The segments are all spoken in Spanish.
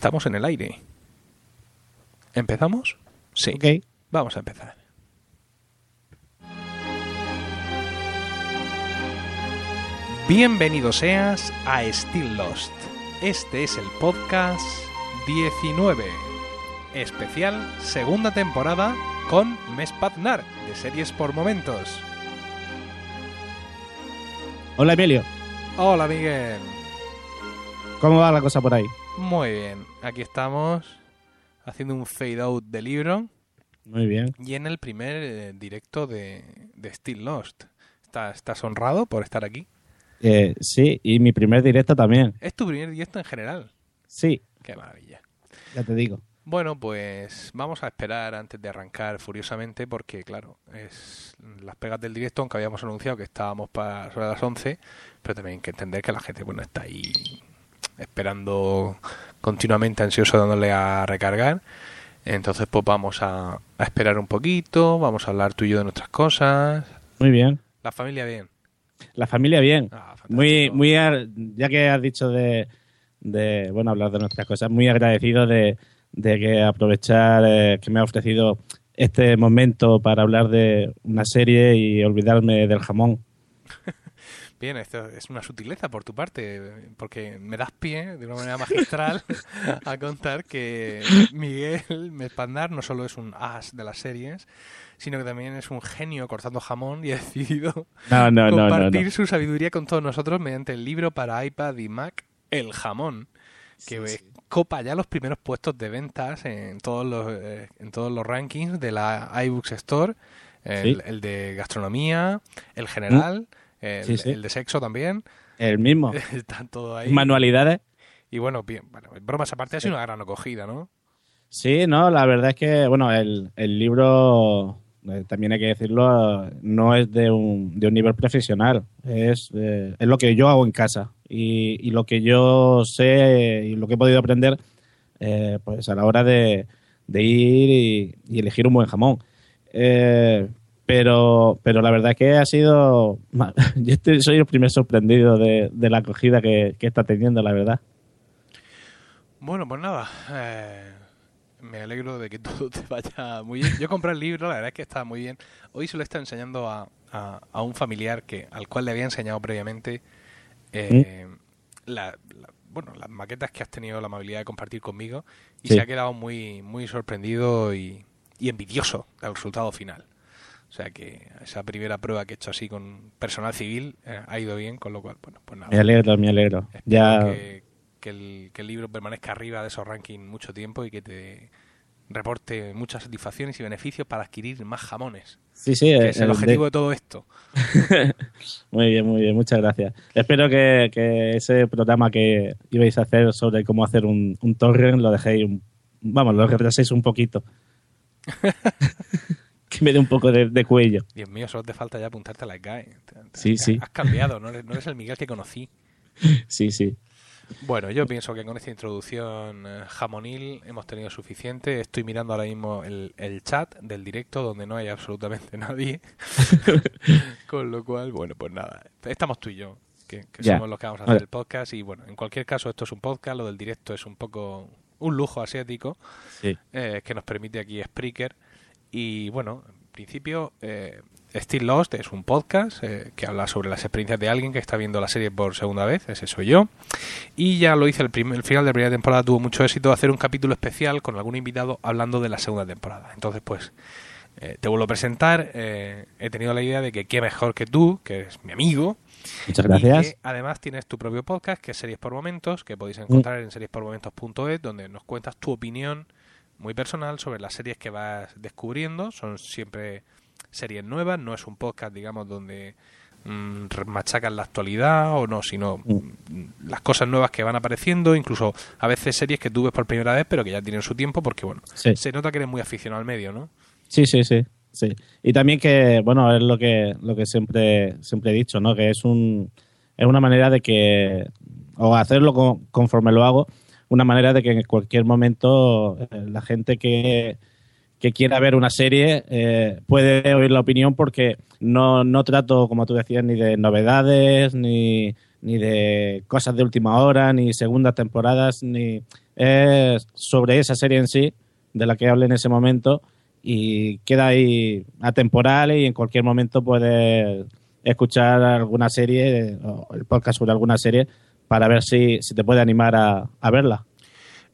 Estamos en el aire. ¿Empezamos? Sí. Ok. Vamos a empezar. Bienvenido seas a Still Lost. Este es el podcast 19, especial segunda temporada con Mes Paznar de series por momentos. Hola Emilio, Hola Miguel. ¿cómo va la cosa por ahí? Muy bien, aquí estamos haciendo un fade out de libro Muy bien. y en el primer eh, directo de, de Still Lost. ¿Estás, ¿Estás honrado por estar aquí? Eh, sí, y mi primer directo también. Es tu primer directo en general. Sí, Qué maravilla. ya te digo. Bueno, pues vamos a esperar antes de arrancar furiosamente porque, claro, es las pegas del directo, aunque habíamos anunciado que estábamos para sobre las 11, pero también hay que entender que la gente bueno está ahí esperando continuamente, ansioso dándole a recargar. Entonces, pues vamos a, a esperar un poquito, vamos a hablar tú y yo de nuestras cosas. Muy bien. La familia bien. La familia bien. Ah. Muy, muy, ya que has dicho de, de, bueno, hablar de nuestras cosas, muy agradecido de, de que aprovechar eh, que me ha ofrecido este momento para hablar de una serie y olvidarme del jamón. Bien, esto es una sutileza por tu parte, porque me das pie de una manera magistral a contar que Miguel Mespandar no solo es un as de las series, sino que también es un genio cortando jamón y ha decidido No, no, compartir no. su sabiduría con todos nosotros mediante el libro para iPad y Mac, El Jamón, que Sí, sí. copa ya los primeros puestos de ventas en todos los, eh, en todos los rankings de la iBooks Store, el, Sí. el de gastronomía, el general, el, Sí, sí. el de sexo también, El mismo. está todo ahí. Manualidades. Y bueno, bien, bueno, bromas aparte, ha sido una gran acogida, ¿no? Sí, no, la verdad es que, bueno, el, el libro, eh, también hay que decirlo, no es de un, de un nivel profesional, es, eh, es lo que yo hago en casa y, y lo que yo sé y lo que he podido aprender eh, pues a la hora de, de ir y, y elegir un buen jamón. Pero, pero la verdad es que ha sido, yo estoy- soy el primer sorprendido de, de la acogida que, que está teniendo, la verdad. Bueno, pues nada, eh, me alegro de que todo te vaya muy bien. Yo compré el libro, la verdad es que está muy bien. Hoy se lo está enseñando a, a- a un familiar que al cual le había enseñado previamente eh, la- la- bueno, las maquetas que has tenido la amabilidad de compartir conmigo y Sí. se ha quedado muy, muy sorprendido y, y envidioso del resultado final. O sea que esa primera prueba que he hecho así con personal civil eh, ha ido bien, con lo cual, bueno, pues nada. Me alegro, me alegro. Ya, que, que el, que el libro permanezca arriba de esos rankings mucho tiempo y que te reporte muchas satisfacciones y beneficios para adquirir más jamones. sí, sí, Que es el el de- objetivo de todo esto. Muy bien, muy bien, muchas gracias. Espero que, que ese programa que ibais a hacer sobre cómo hacer un, un torrent lo dejéis, un- vamos, lo retraséis un poquito. que me dé un poco de, de cuello. Dios mío, solo te falta ya apuntarte a la GAE. Sí, sí. Has cambiado, no eres, no eres el Miguel que conocí. Sí, sí. Bueno, yo pienso que con esta introducción eh, jamonil hemos tenido suficiente. Estoy mirando ahora mismo el, el chat del directo donde no hay absolutamente nadie. con lo cual, bueno, pues nada, estamos tú y yo, que, somos los que vamos a hacer el podcast. Y bueno, en cualquier caso, esto es un podcast, lo del directo es un poco un lujo asiático Sí. eh, que nos permite aquí Spreaker. Y bueno, en principio, eh, Still Lost es un podcast eh, que habla sobre las experiencias de alguien que está viendo la serie por segunda vez, ese soy yo. Y ya lo hice el, prim- el final de la primera temporada, tuvo mucho éxito hacer un capítulo especial con algún invitado hablando de la segunda temporada. Entonces, pues, eh, te vuelvo a presentar. eh, he tenido la idea de que qué mejor que tú, que eres mi amigo, Muchas y gracias. que además tienes tu propio podcast, que es Series por Momentos, que podéis encontrar en seriespormomentos.es, donde nos cuentas tu opinión muy personal sobre las series que vas descubriendo. Son siempre series nuevas, no es un podcast, digamos, donde mm, machacan la actualidad o no, sino mm, las cosas nuevas que van apareciendo, incluso a veces series que tú ves por primera vez, pero que ya tienen su tiempo, porque bueno, Sí. se nota que eres muy aficionado al medio, ¿no? Sí, sí, sí, sí. Y también que, bueno, es lo que, lo que siempre, siempre he dicho, ¿no? Que es un, es una manera de que, o hacerlo con- conforme lo hago, una manera de que en cualquier momento eh, la gente que, que quiera ver una serie eh, puede oír la opinión porque no, no trato, como tú decías, ni de novedades, ni, ni de cosas de última hora, ni segundas temporadas, ni es sobre esa serie en sí, de la que hablé en ese momento, y queda ahí atemporal y en cualquier momento puedes escuchar alguna serie o el podcast sobre alguna serie para ver si, si te puede animar a, a verla.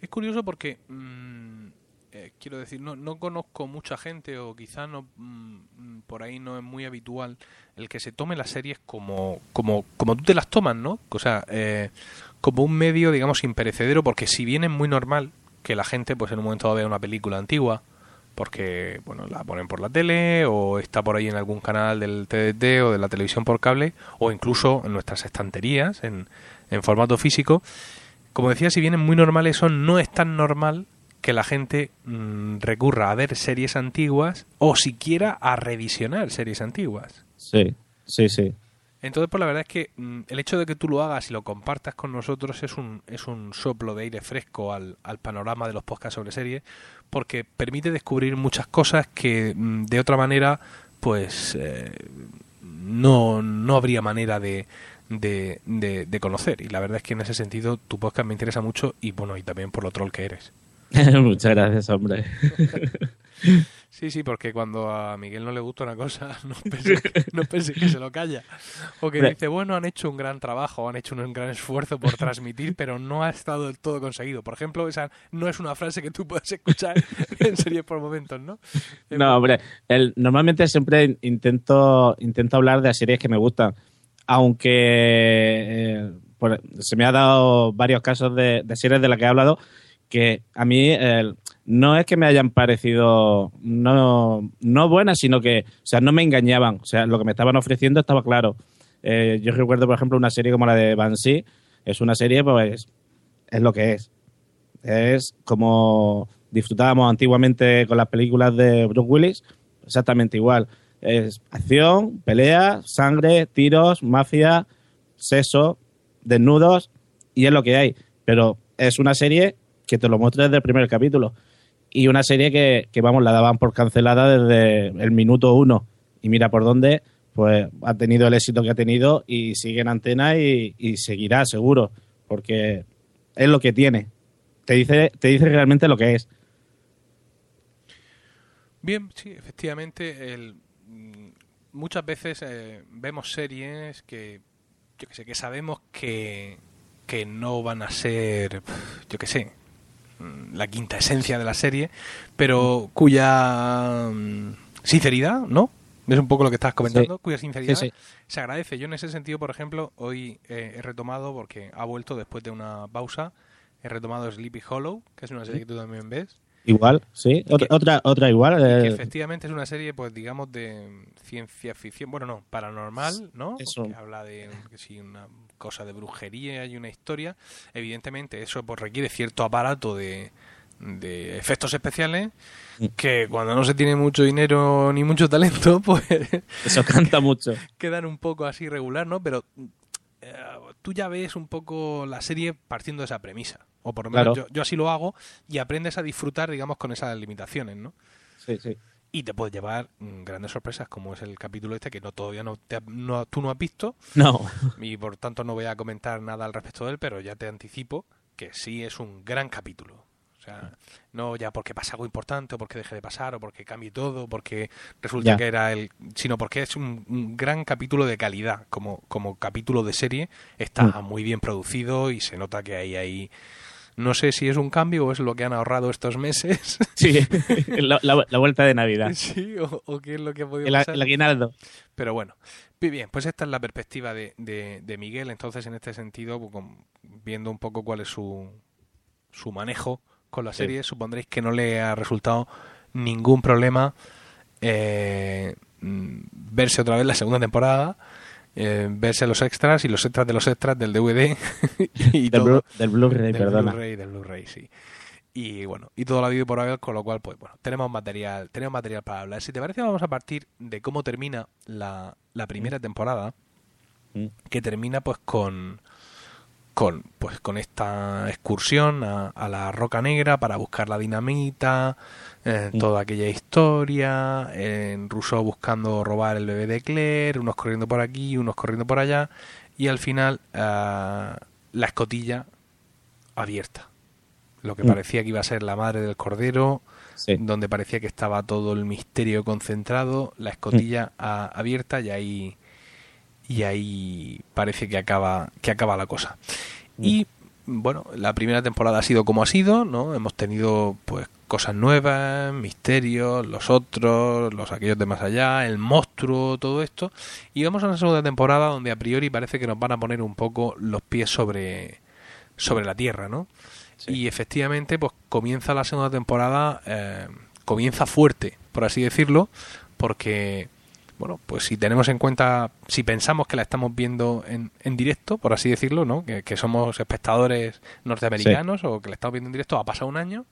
Es curioso porque, mm, eh, quiero decir, no, no conozco mucha gente o quizá no, mm, por ahí no es muy habitual el que se tome las series como, como, como tú te las tomas, ¿no? O sea, eh, como un medio, digamos, imperecedero, porque si bien es muy normal que la gente, pues en un momento vea una película antigua, porque bueno la ponen por la tele o está por ahí en algún canal del TDT o de la televisión por cable o incluso en nuestras estanterías en, en formato físico como decía si bien es muy normal eso no es tan normal que la gente mm, recurra a ver series antiguas o siquiera a revisionar series antiguas Sí, sí, sí. entonces, pues la verdad es que mm, el hecho de que tú lo hagas y lo compartas con nosotros es un, es un soplo de aire fresco al, al panorama de los podcasts sobre series, porque permite descubrir muchas cosas que mm, de otra manera, pues eh, no, no habría manera de, de, de- de conocer. Y la verdad es que en ese sentido tu podcast me interesa mucho y bueno, y también por lo troll que eres. Muchas gracias, hombre. Sí, sí, porque cuando a Miguel no le gusta una cosa, no pensé, no pensé que se lo calla. O que dice, bueno, han hecho un gran trabajo, han hecho un gran esfuerzo por transmitir, pero no ha estado del todo conseguido. Por ejemplo, esa no es una frase que tú puedes escuchar en series por momentos, ¿no? No, hombre, el- normalmente siempre intento, intento hablar de las series que me gustan, aunque eh, se me ha dado varios casos de, series de las que he hablado que a mí no es que me hayan parecido no, no buenas, sino que, o sea, no me engañaban, o sea, lo que me estaban ofreciendo estaba claro. Eh, yo recuerdo, por ejemplo, una serie como la de Banshee, es una serie, pues, es lo que es. Es como disfrutábamos antiguamente con las películas de Bruce Willis, exactamente igual. Es acción, pelea, sangre, tiros, mafia, sexo, desnudos, y es lo que hay. Pero es una serie que te lo muestra desde el primer capítulo. Y una serie que, que, vamos, la daban por cancelada desde el minuto uno. Y mira por dónde, pues ha tenido el éxito que ha tenido y sigue en antena y, y seguirá, seguro. Porque es lo que tiene. Te dice, te dice realmente lo que es. Bien, sí, efectivamente, el, muchas veces eh, vemos series que, yo que sé, que sabemos que, que no van a ser, yo que sé, mm, la quinta esencia de la serie, pero cuya mm, sinceridad, ¿no? Es un poco lo que estás comentando, Sí. cuya sinceridad Sí, sí. se agradece. Yo en ese sentido, por ejemplo, hoy eh, he retomado, porque ha vuelto después de una pausa, he retomado Sleepy Hollow, que es una serie que tú también ves. Igual, sí. Otra, que- otra, otra igual. que eh, efectivamente es una serie, pues digamos, de ciencia ficción, bueno, no, paranormal, ¿no? Eso. Porque habla de que sí, una cosa de brujería y una historia. Evidentemente, eso pues requiere cierto aparato de, de efectos especiales Mm. que cuando no se tiene mucho dinero ni mucho talento, pues eso canta mucho. quedan un poco así regular, ¿no? Pero eh, tú ya ves un poco la serie partiendo de esa premisa. O por lo menos Claro. yo, yo así lo hago y aprendes a disfrutar, digamos, con esas limitaciones, ¿no? Sí, sí. y te puede llevar mm, grandes sorpresas como es el capítulo este que no todavía no, te no- tú no has visto No. y por tanto no voy a comentar nada al respecto de él pero ya te anticipo que sí es un gran capítulo o sea no ya porque pasa algo importante o porque deje de pasar o porque cambie todo o porque resulta Ya. que era el sino porque es un, un gran capítulo de calidad como como capítulo de serie está Mm. muy bien producido y se nota que hay ahí no sé si es un cambio o es lo que han ahorrado estos meses Sí. la, la- la vuelta de Navidad. sí o, o qué es lo que ha podido El, pasar el aguinaldo. pero bueno, muy bien, pues esta es la perspectiva de, de, de Miguel. Entonces, en este sentido, pues, viendo un poco cuál es su, su manejo con la Sí. serie, supondréis que no le ha resultado ningún problema eh, mm, verse otra vez la segunda temporada, eh, verse los extras y los extras de los extras del DVD y Del, todo. Blu- del Blu-ray, Del perdona. Blu-ray, del Blu-ray, sí. Y bueno, y todo lo habido por haber, con lo cual, pues bueno, tenemos material, tenemos material para hablar. Si te parece, vamos a partir de cómo termina la, la primera temporada, Mm. que termina pues con con pues con esta excursión a, a la Roca Negra para buscar la dinamita, eh, Mm. toda aquella historia, en Rousseau buscando robar el bebé de Claire, unos corriendo por aquí, unos corriendo por allá, y al final ah, la escotilla abierta. lo que parecía que iba a ser la madre del cordero, Sí. donde parecía que estaba todo el misterio concentrado, la escotilla a- abierta y ahí y ahí parece que acaba que acaba la cosa. Y bueno, la primera temporada ha sido como ha sido, ¿no? Hemos tenido pues cosas nuevas, misterios, los otros, los aquellos de más allá, el monstruo, todo esto. Y vamos a una segunda temporada donde a priori parece que nos van a poner un poco los pies sobre sobre la tierra, ¿no? Y efectivamente, pues comienza la segunda temporada, eh, comienza fuerte, por así decirlo, porque, bueno, pues si tenemos en cuenta, si pensamos que la estamos viendo en, en directo, por así decirlo, ¿no? Que, que somos espectadores norteamericanos o que la estamos viendo en directo, ha pasado un año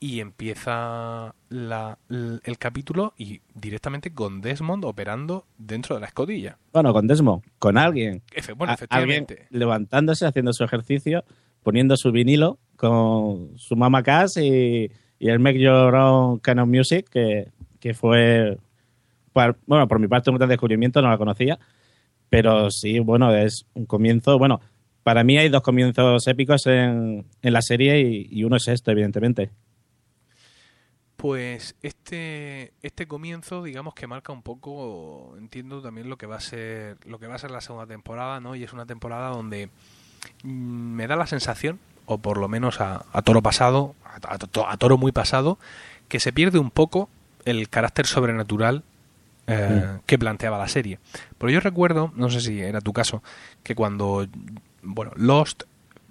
y empieza la- el capítulo y directamente con Desmond operando dentro de la escotilla. Bueno, con Desmond, con alguien. Efe- bueno, efectivamente. alguien levantándose, haciendo su ejercicio, poniendo su vinilo con su Mama Cass y, y el Make Your Own of Music, que, que fue, bueno, por mi parte un gran descubrimiento, no la conocía, pero sí, bueno, es un comienzo, bueno, para mí hay dos comienzos épicos en, en la serie y, uno es este, evidentemente. Pues este, este comienzo, digamos que marca un poco, entiendo también lo que va a ser, lo que va a ser la segunda temporada, ¿no? Y es una temporada donde mm, me da la sensación, o por lo menos a, toro pasado, a toro muy pasado, que se pierde un poco el carácter sobrenatural eh, que planteaba la serie. Pero yo recuerdo, no sé si era tu caso, que cuando, bueno, Lost,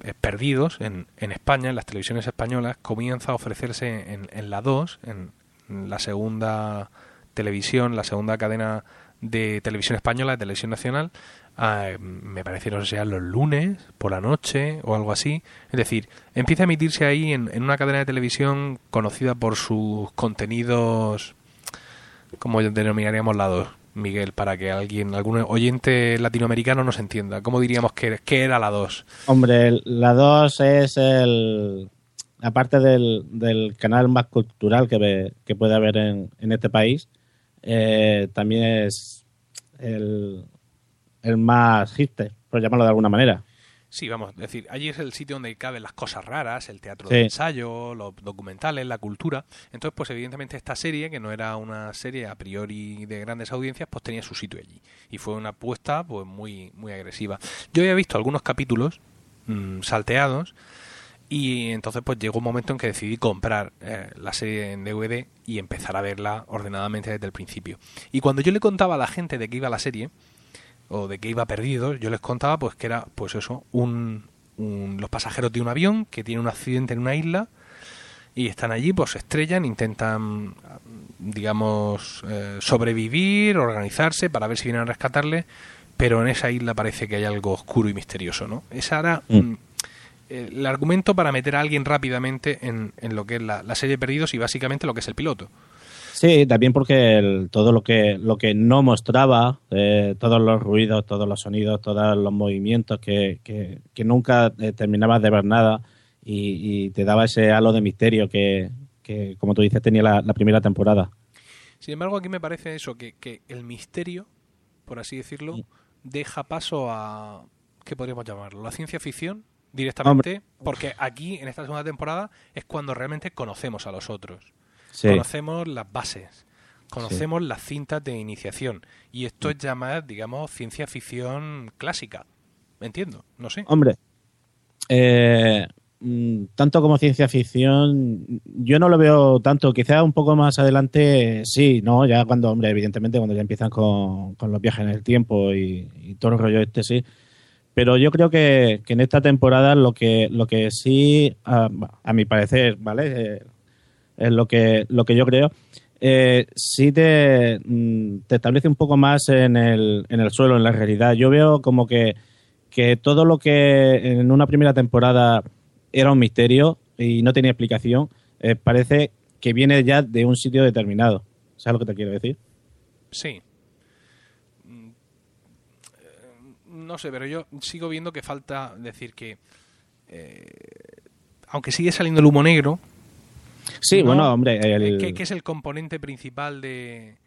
eh, Perdidos, en, en España, en las televisiones españolas, comienza a ofrecerse en, en la 2, en, en la segunda televisión, la segunda cadena de televisión española, de televisión nacional, ah, me parece, no sé si eran los lunes, por la noche o algo así. Es decir, empieza a emitirse ahí en, en una cadena de televisión conocida por sus contenidos, como denominaríamos la 2, Miguel, para que alguien, algún oyente latinoamericano nos entienda. ¿Cómo diríamos que, que era la 2? Hombre, la 2 es el. Aparte del, canal más cultural que, que puede haber en, en este país, eh, también es el, el más hipster, por llamarlo de alguna manera. Sí, vamos, es decir, allí es el sitio donde caben las cosas raras, el teatro Sí. de ensayo, los documentales, la cultura. Entonces, pues evidentemente esta serie, que no era una serie a priori de grandes audiencias, pues tenía su sitio allí. Y fue una apuesta pues muy, muy agresiva. Yo había visto algunos capítulos mm, salteados y entonces pues llegó un momento en que decidí comprar eh, la serie en DVD y empezar a verla ordenadamente desde el principio. Y cuando yo le contaba a la gente de qué iba la serie, o de que iba perdido, yo les contaba pues que era pues eso, un, un- los pasajeros de un avión que tiene un accidente en una isla y están allí, pues se estrellan, intentan digamos eh, sobrevivir, organizarse para ver si vienen a rescatarle, pero en esa isla parece que hay algo oscuro y misterioso, ¿no? Esa era Mm. el argumento para meter a alguien rápidamente en, en lo que es la, la serie Perdidos y básicamente lo que es el piloto. Sí, también porque el- todo lo que, lo que no mostraba, eh, todos los ruidos, todos los sonidos, todos los movimientos, que, que, que nunca eh, terminabas de ver nada y, y te daba ese halo de misterio que, que, como tú dices, tenía la, la primera temporada. Sin embargo, aquí me parece eso, que, que el misterio, por así decirlo, deja paso a, ¿qué podríamos llamarlo? La ciencia ficción directamente, porque aquí, en esta segunda temporada, es cuando realmente conocemos a los otros. Sí. Conocemos las bases, conocemos las cintas de iniciación. Y esto es llamar, digamos, ciencia ficción clásica. ¿Me entiendo? No sé. Hombre, eh, mm, tanto como ciencia ficción, yo no lo veo tanto. Quizá un poco más adelante, sí, ¿no? Ya cuando, hombre, evidentemente, cuando ya empiezan con, con los viajes en el tiempo y, y todo el rollo este, sí. Pero yo creo que, que en esta temporada lo que, lo que sí, a, a mi parecer, ¿vale? Es lo que, lo que yo creo. Eh, sí te, mm, te establece un poco más en el, en el suelo, en la realidad. Yo veo como que, que todo lo que en una primera temporada era un misterio y no tenía explicación, eh, parece que viene ya de un sitio determinado. ¿Sabes lo que te quiero decir? Sí. Mm, No sé, pero yo sigo viendo que falta decir que, eh, aunque sigue saliendo el humo negro, Sí, No, bueno, hombre, el- que, que es el componente principal de,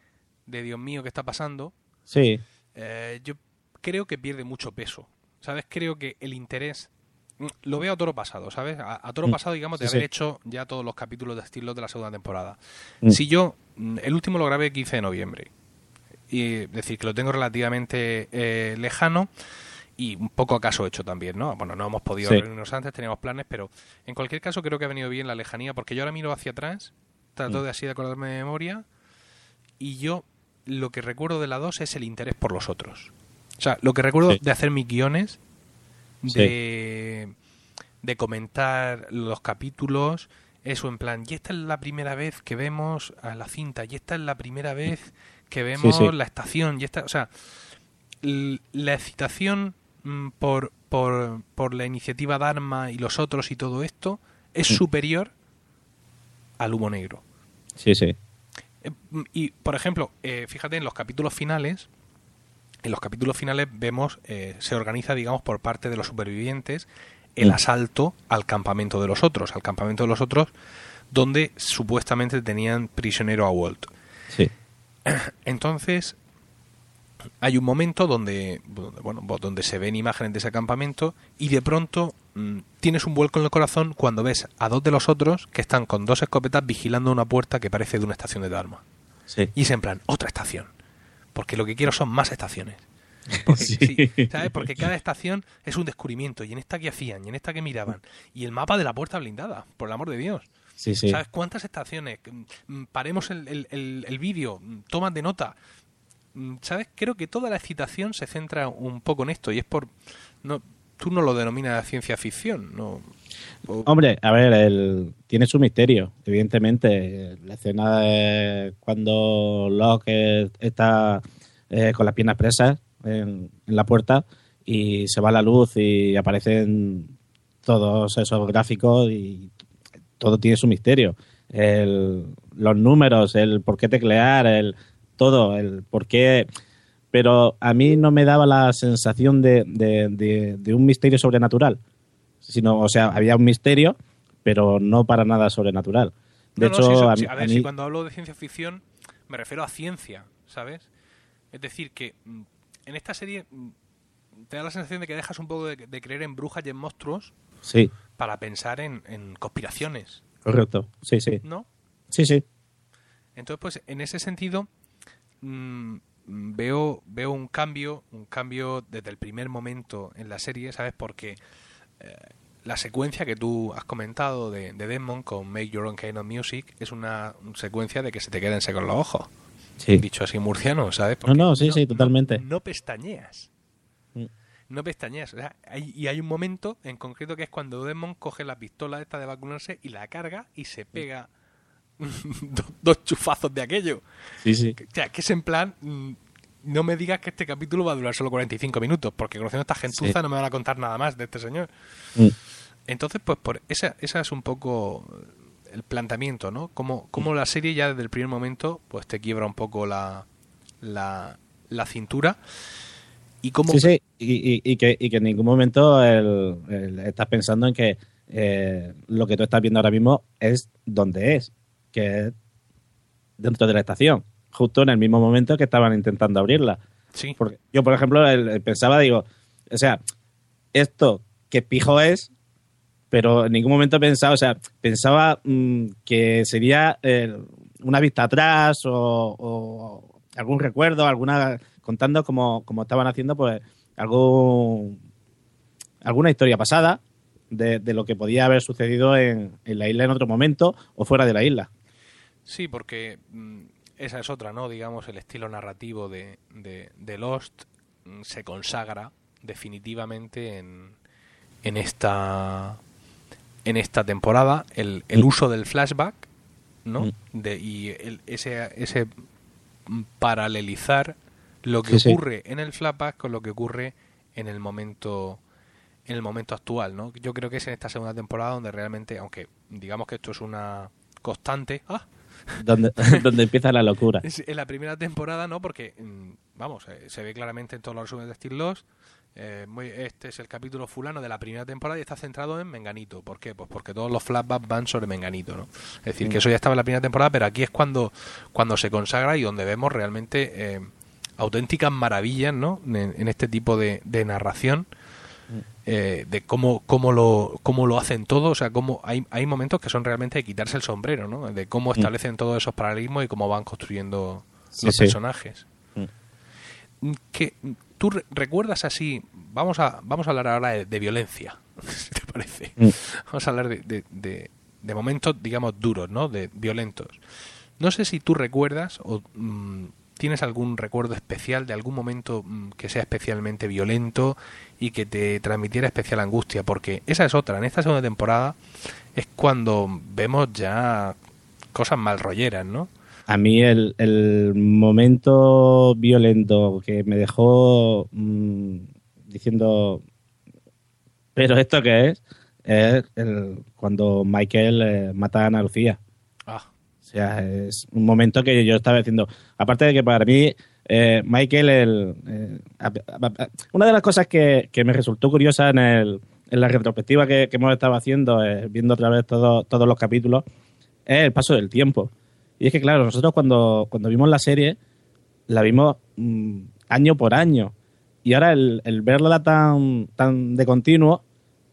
de Dios mío que está pasando, sí, eh, yo creo que pierde mucho peso. ¿Sabes? Creo que el interés mm, lo veo a toro pasado, ¿sabes? A, toro Mm. pasado, digamos, de Sí, haber sí. hecho ya todos los capítulos de estilo de la segunda temporada. Mm. Si yo, el último lo grabé el 15 de noviembre, y es decir, que lo tengo relativamente eh, lejano y un poco acaso hecho también, ¿no? Bueno, no hemos podido Sí. reunirnos antes, teníamos planes, pero en cualquier caso creo que ha venido bien la lejanía, porque yo ahora miro hacia atrás, trato Mm. de así de acordarme de memoria, y yo lo que recuerdo de la 2 es el interés por los otros. O sea, lo que recuerdo Sí. de hacer mis guiones, Sí. de, de comentar los capítulos, eso en plan, y esta es la primera vez que vemos a la cinta, y esta es la primera vez que vemos sí. la estación, y esta, o sea, la excitación por, por, por la iniciativa Dharma y los otros y todo esto es Mm. superior al humo negro. Sí, sí. Eh, mm, Y, por ejemplo, eh, fíjate, en los capítulos finales, en los capítulos finales vemos, eh, se organiza, digamos, por parte de los supervivientes el Mm. asalto al campamento de los otros, al campamento de los otros, donde supuestamente tenían prisionero a Walt. Sí. Entonces, hay un momento donde, bueno, donde se ven imágenes de ese campamento y de pronto mm, tienes un vuelco en el corazón cuando ves a dos de los otros que están con dos escopetas vigilando una puerta que parece de una estación de Dharma. Sí. Y es en plan, otra estación. Porque lo que quiero son más estaciones. Porque, Sí. sí, ¿sabes? Porque cada estación es un descubrimiento. Y en esta que hacían, y en esta que miraban. Y el mapa de la puerta blindada, por el amor de Dios. Sí, sí. ¿Sabes cuántas estaciones? Mm, Paremos el, el, el- el vídeo, mm, tomas de nota. Mm, ¿Sabes? Creo que toda la excitación se centra un poco en esto y es por... no Tú no lo denominas ciencia ficción, ¿no? Hombre, a ver, el, tiene su misterio, evidentemente. La escena de cuando Locke está eh, con las piernas presas en, en la puerta y se va la luz y aparecen todos esos gráficos y todo tiene su misterio. El- los números, el por qué teclear, el todo, el por qué... Pero a mí no me daba la sensación de, de- de- de un misterio sobrenatural sino, o sea, había un misterio, pero no para nada sobrenatural. De No, no, hecho, eso- a, ver, mí- si cuando hablo de ciencia ficción me refiero a ciencia, ¿sabes? Es decir, que mm, en esta serie mm, te da la sensación de que dejas un poco de, de creer en brujas y en monstruos sí, para pensar en, en conspiraciones, correcto, sí, sí, ¿no? sí, sí, Entonces, pues en ese sentido mm, veo veo un cambio, un cambio desde el primer momento en la serie, ¿sabes? Porque eh, la secuencia que tú has comentado de, de Demon con Make Your Own Kind of Music es una secuencia de que se te queden secos los ojos. sí. Dicho así murciano, ¿sabes? No, no, sí, sí, totalmente. No, no pestañeas. Mm. No pestañeas. O sea, hay- y hay un momento en concreto que es cuando Demon coge la pistola esta de vacunarse y la carga y se pega dos, dos chufazos de aquello. sí, sí. O sea, que es en plan... mm, No me digas que este capítulo va a durar solo 45 minutos, porque conociendo a esta gentuza Sí. no me van a contar nada más de este señor. Mm, Entonces, pues por esa, esa es un poco el planteamiento, ¿no? Como, como la serie ya desde el primer momento pues te quiebra un poco la, la, la cintura y cómo... Sí, sí, y, y- y que, y que en ningún momento el- el- estás pensando en que eh, lo que tú estás viendo ahora mismo es donde es, que es dentro de la estación, justo en el mismo momento que estaban intentando abrirla. Sí, Porque yo, por ejemplo, pensaba, digo, o sea, esto que pijo es, pero en ningún momento pensaba, o sea, pensaba mm, que sería eh, una vista atrás o, o algún recuerdo, alguna contando como, como estaban haciendo, pues algún alguna historia pasada de, de lo que podía haber sucedido en, en la isla en otro momento o fuera de la isla. Sí, porque mm, esa es otra, ¿no? Digamos, el estilo narrativo de, de, de Lost mm, se consagra definitivamente en, en esta en esta temporada el, el uso del flashback ¿no? Mm. De, y el- ese, ese paralelizar lo que Sí, sí. ocurre en el flashback con lo que ocurre en el momento en el momento actual, ¿no? Yo creo que es en esta segunda temporada donde realmente, aunque digamos que esto es una constante, ¡ah! Donde, donde empieza la locura. Es en la primera temporada, ¿no? Porque, mm, vamos, eh, se ve claramente en todos los resúmenes de Steel Lost. eh, muy- este es el capítulo fulano de la primera temporada y está centrado en Menganito. ¿Por qué? Pues porque todos los flashbacks van sobre Menganito, ¿no? Es decir, que eso ya estaba en la primera temporada, pero aquí es cuando, cuando se consagra y donde vemos realmente eh, auténticas maravillas, ¿no? En, en este tipo de, de narración. Eh, de cómo, cómo, lo, cómo lo hacen todo, o sea, cómo hay, hay momentos que son realmente de quitarse el sombrero, ¿no? De cómo mm. establecen todos esos paralelismos y cómo van construyendo los personajes. Mm. Que, ¿Tú recuerdas así? Vamos a, vamos a hablar ahora de, violencia, si te parece. Mm. Vamos a hablar de, de, de, momentos, digamos, duros, ¿no? De violentos. No sé si tú recuerdas o ¿Tienes algún recuerdo especial de algún momento mm, que sea especialmente violento y que te transmitiera especial angustia? Porque esa es otra. En esta segunda temporada es cuando vemos ya cosas mal rolleras, ¿no? A mí el, momento violento que me dejó mm, diciendo, pero ¿esto qué es? Es el, cuando Michael eh, mata a Ana Lucía. O sea, es un momento que yo estaba diciendo, aparte de que para mí, eh, Michael, el, eh, una de las cosas que, me resultó curiosa en, el, en la retrospectiva que, hemos estado haciendo, eh, viendo otra vez todo, todos los capítulos, es el paso del tiempo. Y es que, claro, nosotros cuando, cuando vimos la serie, la vimos mm, año por año. Y ahora el, el verla tan, tan de continuo,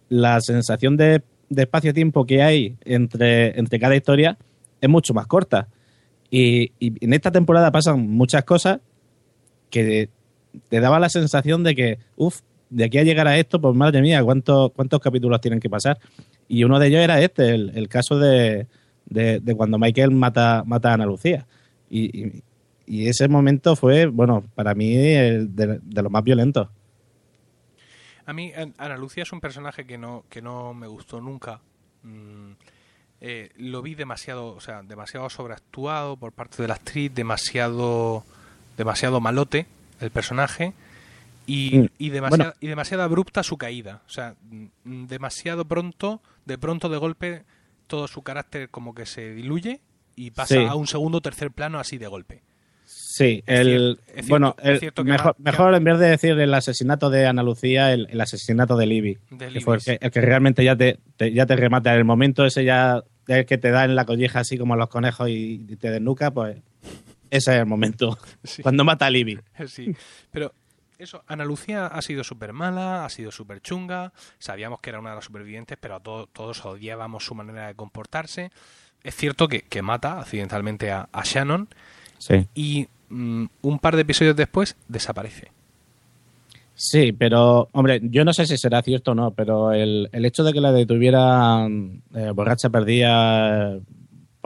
la sensación de, de espacio-tiempo que hay entre, entre cada historia es mucho más corta. Y, en esta temporada pasan muchas cosas que te daba la sensación de que, uff, de aquí a llegar a esto, pues madre mía, ¿cuántos, cuántos capítulos tienen que pasar? Y uno de ellos era este, el, caso de, de, cuando Michael mata, mata a Ana Lucía. Y, y, ese momento fue, bueno, para mí de los más violentos. A mí, Ana Lucía es un personaje que no, que no me gustó nunca. Mm, eh, lo vi demasiado, o sea, demasiado sobreactuado por parte de la actriz, demasiado, demasiado malote el personaje y, mm, y, demasiado, y demasiado abrupta su caída, o sea, mm, demasiado pronto, de pronto de golpe todo su carácter como que se diluye y pasa a un segundo o tercer plano así de golpe. Sí, el, bueno, mejor, mejor en vez de decir el asesinato de Ana Lucía, el, asesinato de Libby. que fue el que, realmente ya te, ya te remata. En el momento ese ya el que te da en la colleja así como los conejos y te desnuca, pues ese es el momento. Cuando mata a Libby. Sí, pero eso, Ana Lucía ha sido súper mala, ha sido súper chunga, sabíamos que era una de las supervivientes, pero a todos, todos odiábamos su manera de comportarse. Es cierto que, que mata accidentalmente a, a Shannon. Sí. Y un par de episodios después desaparece. Sí, pero, hombre, yo no sé si será cierto o no, pero el, el hecho de que la detuvieran eh, borracha perdía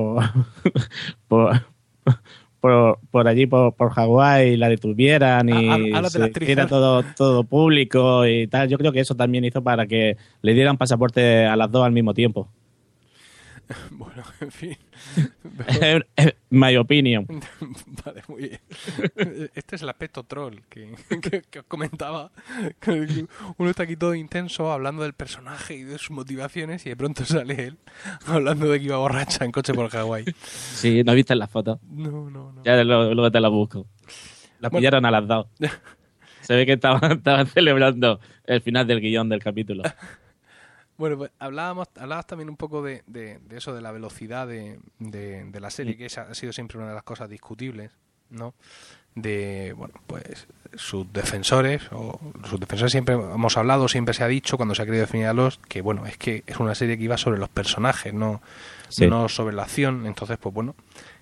por, por, por, allí, por, por Hawái, la detuvieran y era todo, todo público y tal, yo creo que eso también hizo para que le dieran pasaporte a las dos al mismo tiempo. Bueno, en fin. My opinion. Vale, muy bien. Este es el aspecto troll que, os comentaba. Uno está aquí todo intenso hablando del personaje y de sus motivaciones y de pronto sale él hablando de que iba borracha en coche por Hawái. Sí, ¿no viste la foto? No, no, no. Ya luego, te la busco. La pillaron a las dos. Se ve que estaban, estaban celebrando el final del guion del capítulo. Bueno, pues hablábamos, hablabas también un poco de, de, eso, de la velocidad de, de, la serie, que esa ha sido siempre una de las cosas discutibles, ¿no? De, bueno, pues sus defensores, o sus defensores siempre hemos hablado, siempre se ha dicho, cuando se ha querido definir a los, que bueno, es que es una serie que iba sobre los personajes, no, no sobre la acción, entonces, pues bueno,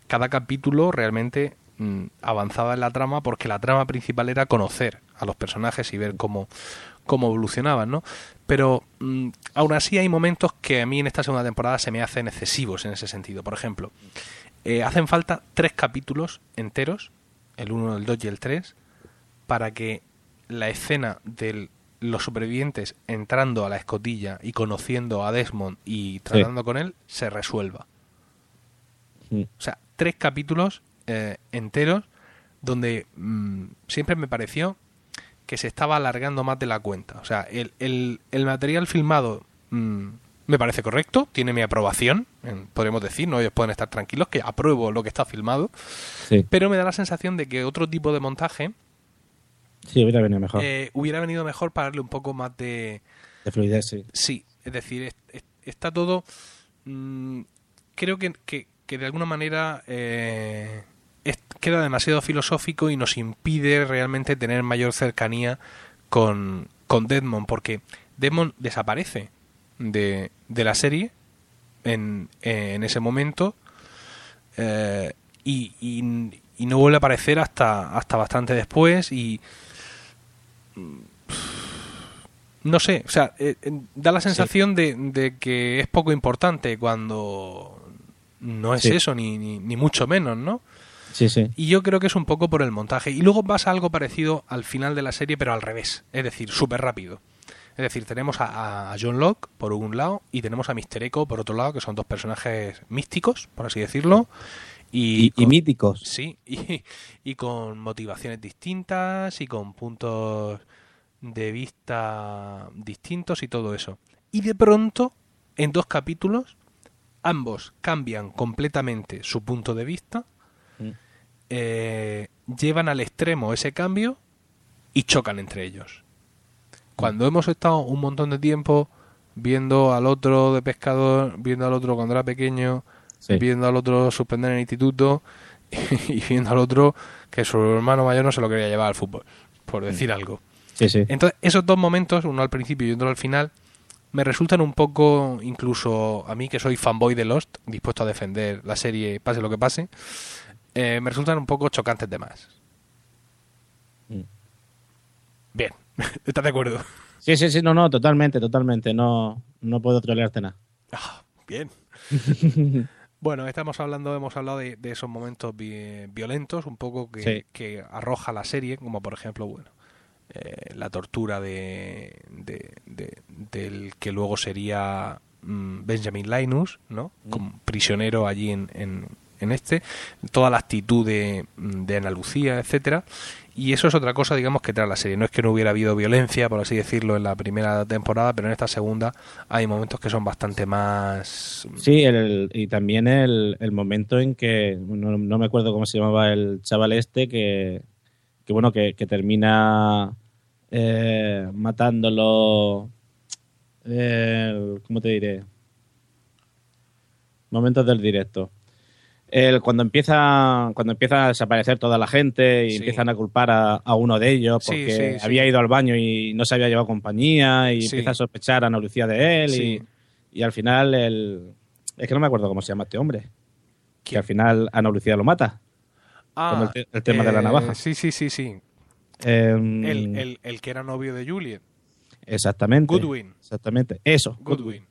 cada capítulo realmente mm, avanzaba en la trama porque la trama principal era conocer a los personajes y ver cómo, cómo evolucionaban, ¿no? Pero mm, aún así hay momentos que a mí en esta segunda temporada se me hacen excesivos en ese sentido. Por ejemplo, eh, hacen falta tres capítulos enteros, el 1, el 2 y el 3, para que la escena de los supervivientes entrando a la escotilla y conociendo a Desmond y tratando con él se resuelva. O sea, tres capítulos eh, enteros donde mm, siempre me pareció que se estaba alargando más de la cuenta. O sea, el, el, material filmado mm, me parece correcto, tiene mi aprobación, podríamos decir, ¿no? Ellos pueden estar tranquilos que apruebo lo que está filmado, pero me da la sensación de que otro tipo de montaje sí, hubiera venido mejor. Eh, hubiera venido mejor para darle un poco más de... De fluidez, sí. Sí, es decir, está todo... Mm, creo que, que, de alguna manera... Eh, queda demasiado filosófico y nos impide realmente tener mayor cercanía con, con Deadmond, porque Demon desaparece de, de la serie en, en ese momento eh, y, y- y no vuelve a aparecer hasta, hasta bastante después y no sé, o sea, eh, eh, da la sensación de, de que es poco importante cuando no es Sí. eso, ni, ni, ni mucho menos, ¿no? Sí, sí. Y yo creo que es un poco por el montaje. Y luego pasa algo parecido al final de la serie, pero al revés. Es decir, súper rápido. Es decir, tenemos a, a John Locke por un lado y tenemos a Mister Echo por otro lado, que son dos personajes místicos, por así decirlo. Y, Y, y con- míticos. Sí, y, y con motivaciones distintas y con puntos de vista distintos y todo eso. Y de pronto, en dos capítulos, ambos cambian completamente su punto de vista, Mm. eh, llevan al extremo ese cambio y chocan entre ellos. Cuando hemos estado un montón de tiempo viendo al otro de pescador, viendo al otro cuando era pequeño, Sí. viendo al otro suspender en el instituto y viendo al otro que su hermano mayor no se lo quería llevar al fútbol, por decir algo. Sí, sí. Entonces, esos dos momentos, uno al principio y otro al final, me resultan un poco, incluso a mí que soy fanboy de Lost, dispuesto a defender la serie pase lo que pase, eh, me resultan un poco chocantes de más. Mm. Bien, ¿estás de acuerdo? Sí, sí, sí, no, no, totalmente, totalmente. No, no puedo trolearte nada. Ah, bien. Bueno, estamos hablando, hemos hablado de, de esos momentos vi- violentos, un poco que, Sí. que arroja la serie, como por ejemplo, bueno, eh, la tortura de, de- de- del que luego sería mm, Benjamin Linus, ¿no? Como prisionero allí en, en, en este, toda la actitud de, de Ana Lucía, etcétera. Y eso es otra cosa, digamos, que trae la serie. No es que no hubiera habido violencia, por así decirlo, en la primera temporada, pero en esta segunda hay momentos que son bastante más Sí, el, y también el, el momento en que, no, no me acuerdo cómo se llamaba el chaval este, que, que bueno, que, termina eh, matándolo, eh, ¿cómo te diré? Momentos del directo. El, cuando empieza cuando empieza a desaparecer toda la gente y Sí. empiezan a culpar a, a uno de ellos porque sí, sí. había ido al baño y no se había llevado compañía y empieza a sospechar a Ana Lucía de él y, y al final el es que no me acuerdo cómo se llama este hombre que al final Ana Lucía lo mata Ah, Como el te- el tema de la eh, navaja. Sí, sí, sí, sí. Em, El, el, el que era novio de Juliet. exactamente Goodwin. exactamente eso Goodwin.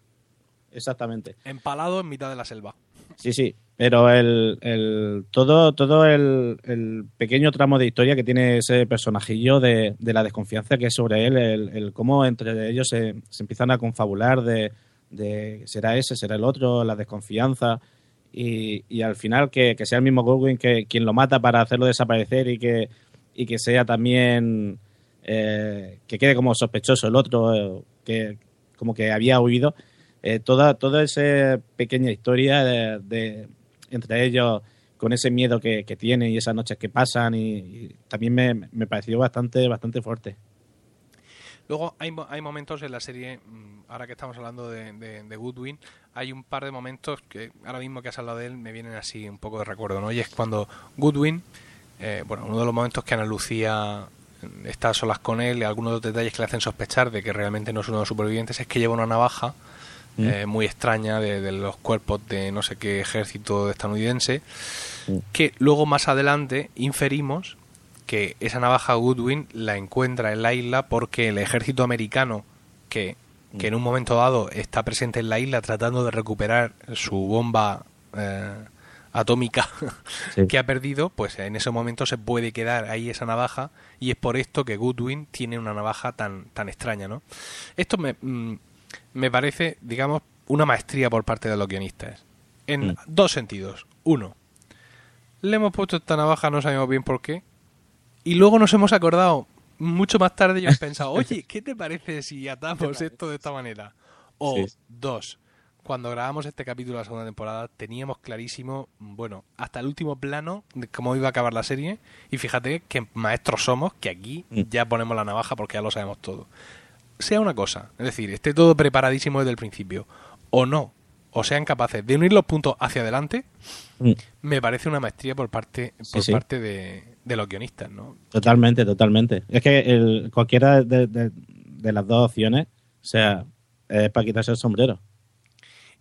exactamente Empalado en mitad de la selva. Sí, sí, pero el, el, todo, todo el, el pequeño tramo de historia que tiene ese personajillo de, de la desconfianza que es sobre él, el, cómo entre ellos se, se empiezan a confabular de, de será ese, será el otro, la desconfianza. Y, y al final que, que sea el mismo Goldwyn que quien lo mata para hacerlo desaparecer y que, y que sea también eh, que quede como sospechoso el otro, eh, que como que había huido. Eh, toda, toda esa pequeña historia de- entre ellos con ese miedo que, que tienen y esas noches que pasan y, también me, me pareció bastante bastante fuerte. Luego hay, hay momentos en la serie, mm, ahora que estamos hablando de Goodwin, hay un par de momentos que ahora mismo que has hablado de él me vienen así un poco de recuerdo, ¿no? Y es cuando Goodwin, eh, bueno, uno de los momentos que Ana Lucía mm, está a solas con él y algunos de los detalles que le hacen sospechar de que realmente no es uno de los supervivientes es que lleva una navaja Mm. eh, muy extraña de, de los cuerpos de no sé qué ejército estadounidense Mm. que luego más adelante inferimos que esa navaja Goodwin la encuentra en la isla porque el ejército americano que, que en un momento dado está presente en la isla tratando de recuperar su bomba eh, atómica Sí. que ha perdido, pues en ese momento se puede quedar ahí esa navaja y es por esto que Goodwin tiene una navaja tan, tan extraña, ¿no? Esto me, mm, me parece, digamos, una maestría por parte de los guionistas. En Mm. dos sentidos. Uno, le hemos puesto esta navaja, no sabemos bien por qué. Y luego nos hemos acordado mucho más tarde y hemos pensado, oye, ¿qué te parece si atamos esto de esta manera? O Sí. dos, cuando grabamos este capítulo de la segunda temporada teníamos clarísimo, bueno, hasta el último plano de cómo iba a acabar la serie. Y fíjate que maestros somos, que aquí Mm. ya ponemos la navaja porque ya lo sabemos todo. Sea una cosa, es decir, esté todo preparadísimo desde el principio, o no, o sean capaces de unir los puntos hacia adelante, Mm, me parece una maestría por parte, por sí. parte de, de los guionistas, ¿no? Totalmente, totalmente. Es que el, cualquiera de, de- de las dos opciones sea, es para quitarse el sombrero.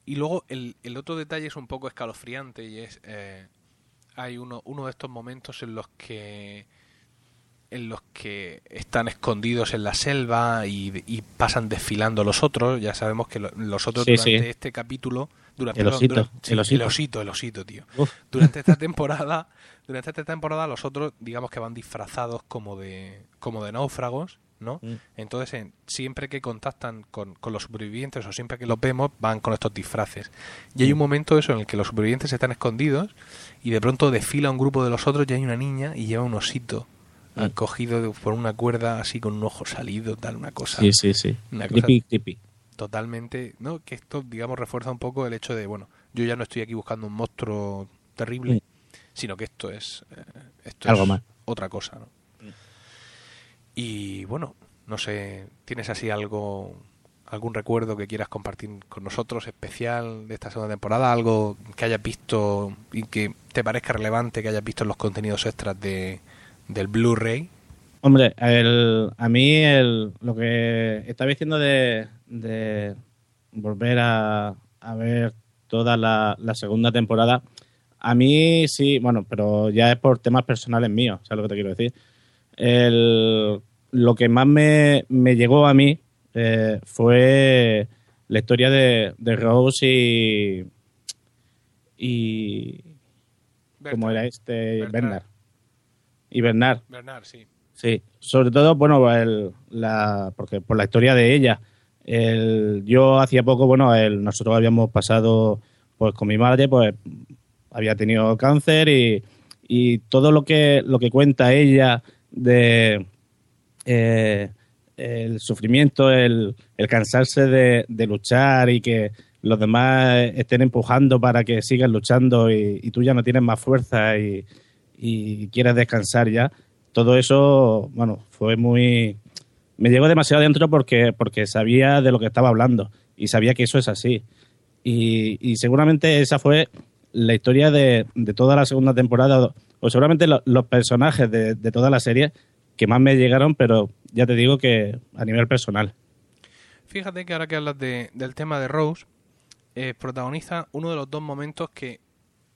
Y luego el, el otro detalle es un poco escalofriante y es... Eh, hay uno, uno de estos momentos en los que en los que están escondidos en la selva y, y pasan desfilando los otros. Ya sabemos que lo- los otros Sí, durante sí. este capítulo, durante, El osito, durante- sí, el osito. el osito, el osito, tío. Uf. Durante esta temporada, durante esta temporada los otros, digamos que van disfrazados como de, como de náufragos, ¿no? Mm. Entonces, en- siempre que contactan con, con los supervivientes o siempre que los vemos, van con estos disfraces. Y hay un momento eso en el que los supervivientes están escondidos y de pronto desfila un grupo de los otros y hay una niña y lleva un osito Mm. acogido de- por una cuerda así con un ojo salido, tal, una cosa Sí, sí, sí. Una cosa- creepy. totalmente, ¿no? Que esto, digamos, refuerza un poco el hecho de, bueno, yo ya no estoy aquí buscando un monstruo terrible, Mm. sino que esto es, eh, esto Algo es más. otra cosa, ¿no? Y bueno, no sé, ¿tienes así algo, algún recuerdo que quieras compartir con nosotros especial de esta segunda temporada? Algo que hayas visto y que te parezca relevante que hayas visto en los contenidos extras de, del Blu-ray? Hombre, el- a mí el, lo que estaba diciendo de, de volver a, a ver toda la, la segunda temporada, a mí sí, bueno, pero ya es por temas personales míos, ¿sabes lo que te quiero decir? El, lo que más me, me llegó a mí eh, fue la historia de, de Rose y, y ¿cómo era este? Bernard. Bernard. Y Bernard. Bernard, sí. Sí, sobre todo, bueno, el, la, porque por la historia de ella. El, yo hacía poco, bueno, el, nosotros habíamos pasado, pues con mi madre, pues había tenido cáncer y, y todo lo que, lo que cuenta ella de eh, el sufrimiento, el, el cansarse de, de luchar y que los demás estén empujando para que sigas luchando y, y tú ya no tienes más fuerza y, y quieres descansar ya. Todo eso, bueno, fue muy... Me llegó demasiado dentro porque, porque sabía de lo que estaba hablando y sabía que eso es así. Y, seguramente esa fue la historia de, de toda la segunda temporada, o seguramente lo- los personajes de, de toda la serie que más me llegaron, pero ya te digo que a nivel personal. Fíjate que ahora que hablas de- del tema de Rose, eh, protagoniza uno de los dos momentos que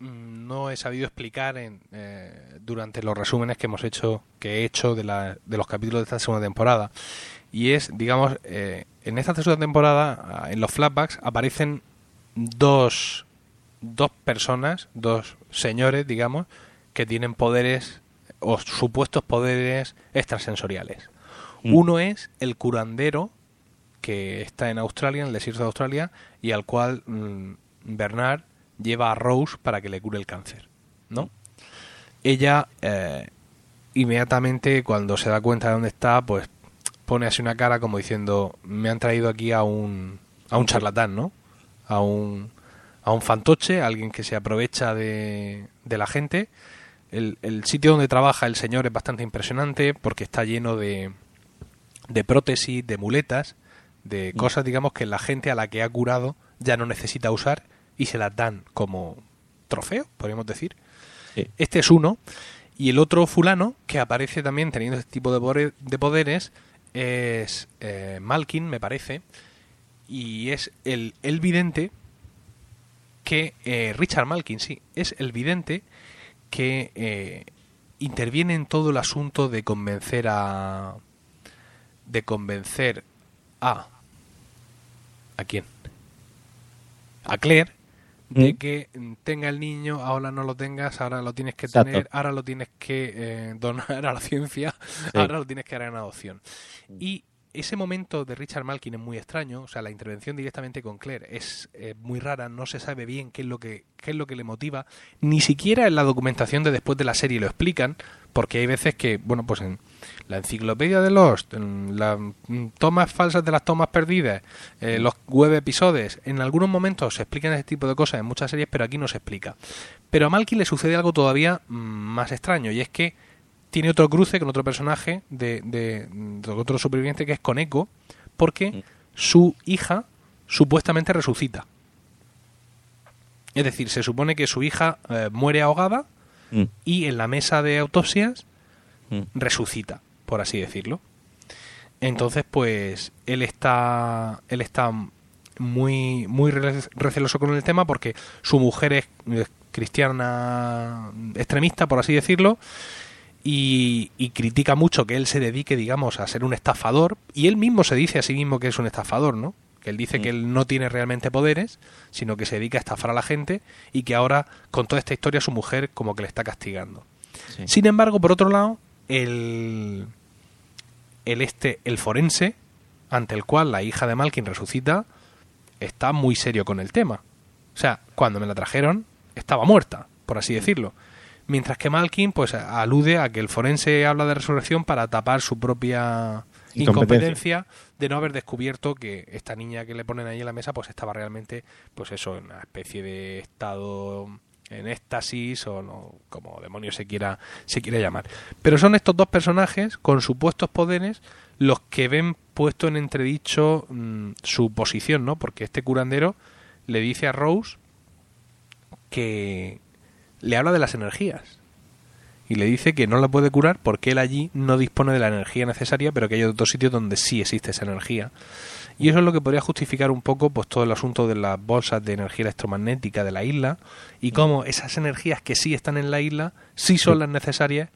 no he sabido explicar en, eh, durante los resúmenes que hemos hecho, que he hecho de, la- de los capítulos de esta segunda temporada. Y es, digamos, eh, en esta segunda temporada, ah, en los flashbacks, aparecen dos, dos personas, dos señores, digamos, que tienen poderes o supuestos poderes extrasensoriales. Mm. Uno es el curandero que está en Australia, en el desierto de Australia, y al cual mm, Bernard lleva a Rose para que le cure el cáncer, ¿no? Ella eh, inmediatamente cuando se da cuenta de dónde está, pues pone así una cara como diciendo, me han traído aquí a un a un charlatán, ¿no? A un a un fantoche, a alguien que se aprovecha de, de la gente. El, el sitio donde trabaja el señor es bastante impresionante porque está lleno de, de prótesis, de muletas, de cosas, digamos, que la gente a la que ha curado ya no necesita usar y se las dan como trofeo, podríamos decir. Sí. Este es uno. Y el otro fulano, que aparece también teniendo este tipo de poderes, es eh, Malkin, me parece. Y es el, el vidente que... eh, Richard Malkin, sí. Es el vidente que eh, interviene en todo el asunto de convencer a... De convencer a... ¿A quién? A Claire de Mm. que mm, tenga el niño, ahora no lo tengas, ahora lo tienes que Exacto. tener, ahora lo tienes que eh, donar a la ciencia, Sí. ahora lo tienes que dar en adopción. Y ese momento de Richard Malkin es muy extraño, o sea, la intervención directamente con Claire es eh, muy rara, no se sabe bien qué es lo que qué es lo que le motiva, ni siquiera en la documentación de después de la serie lo explican, porque hay veces que, bueno, pues en la enciclopedia de Lost, en las mm, tomas falsas de las tomas perdidas, eh, los web episodios, en algunos momentos se explican ese tipo de cosas en muchas series, pero aquí no se explica. Pero a Malkin le sucede algo todavía mm, más extraño, y es que tiene otro cruce con otro personaje de, de, de otro superviviente que es con Echo, porque su hija supuestamente resucita. Es decir, se supone que su hija eh, muere ahogada Mm, y en la mesa de autopsias mm. resucita, por así decirlo. Entonces, pues, él está, él está muy, muy receloso con el tema porque su mujer es cristiana extremista, por así decirlo, y, y, critica mucho que él se dedique, digamos, a ser un estafador, y él mismo se dice a sí mismo que es un estafador, ¿no? Que él dice que él no tiene realmente poderes, sino que se dedica a estafar a la gente y que ahora, con toda esta historia, su mujer como que le está castigando. Sin embargo, por otro lado, el, el, este, el forense, ante el cual la hija de Malkin resucita, está muy serio con el tema. O sea, cuando me la trajeron, estaba muerta, por así decirlo. Mientras que Malkin, pues alude a que el forense habla de resurrección para tapar su propia incompetencia de no haber descubierto que esta niña que le ponen ahí en la mesa, pues estaba realmente, pues eso, en una especie de estado en éxtasis o no, como demonios se quiera, se quiera llamar. Pero son estos dos personajes con supuestos poderes los que ven puesto en entredicho mm, su posición, ¿no? Porque este curandero le dice a Rose que le habla de las energías y le dice que no la puede curar porque él allí no dispone de la energía necesaria, pero que hay otros sitios donde sí existe esa energía. Y eso es lo que podría justificar un poco pues todo el asunto de las bolsas de energía electromagnética de la isla y cómo esas energías que sí están en la isla sí son las necesarias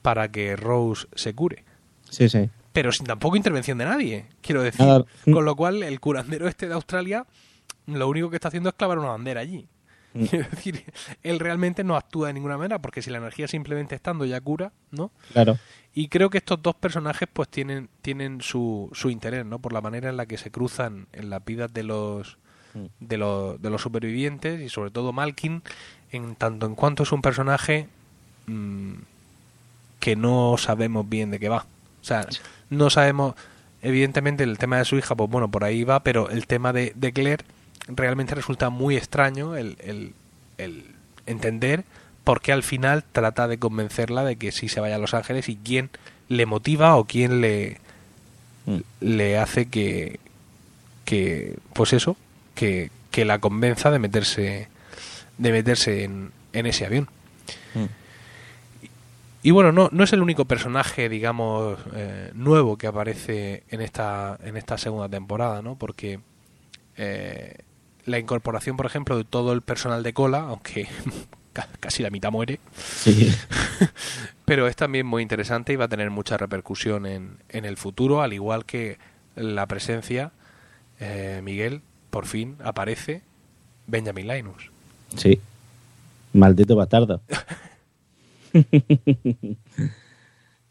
para que Rose se cure. Sí, sí. Pero sin tampoco intervención de nadie, quiero decir. Con lo cual, el curandero este de Australia lo único que está haciendo es clavar una bandera allí. Quiero decir, él realmente no actúa de ninguna manera, porque si la energía simplemente estando ya cura, ¿no? Claro. Y creo que estos dos personajes pues tienen, tienen su, su interés, ¿no? Por la manera en la que se cruzan en las vidas de los, mm. de los, de los supervivientes y sobre todo Malkin, en tanto en cuanto es un personaje mm, que no sabemos bien de qué va. O sea, no sabemos, evidentemente el tema de su hija, pues bueno, por ahí va, pero el tema de, de Claire realmente resulta muy extraño el, el, el entender porque al final trata de convencerla de que sí se vaya a Los Ángeles y quién le motiva o quién le, mm. le hace que, que, pues eso, que, que, la convenza de meterse, de meterse en, en ese avión. Mm. Y, bueno, no, no es el único personaje, digamos, eh, nuevo que aparece en esta, en esta segunda temporada, ¿no? Porque eh, la incorporación, por ejemplo, de todo el personal de cola, aunque casi la mitad muere. Pero es también muy interesante y va a tener mucha repercusión en, en el futuro, al igual que la presencia, eh, Miguel, por fin aparece Benjamin Linus. Sí. Maldito bastardo.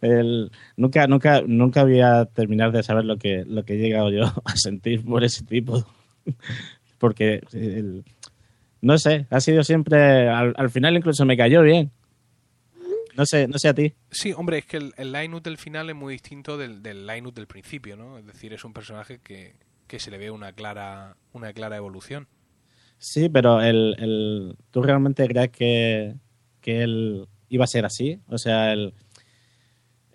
El, nunca, nunca, nunca voy a terminar de saber lo que, lo que he llegado yo a sentir por ese tipo. Porque el, no sé, ha sido siempre, al, final incluso me cayó bien. No sé, no sé a ti. Sí, hombre, es que el, el Linus del final es muy distinto del, del Linus del principio, ¿no? Es decir, es un personaje que, que se le ve una clara, una clara evolución. Sí, pero el, el, ¿tú realmente crees que, que él iba a ser así? O sea, el,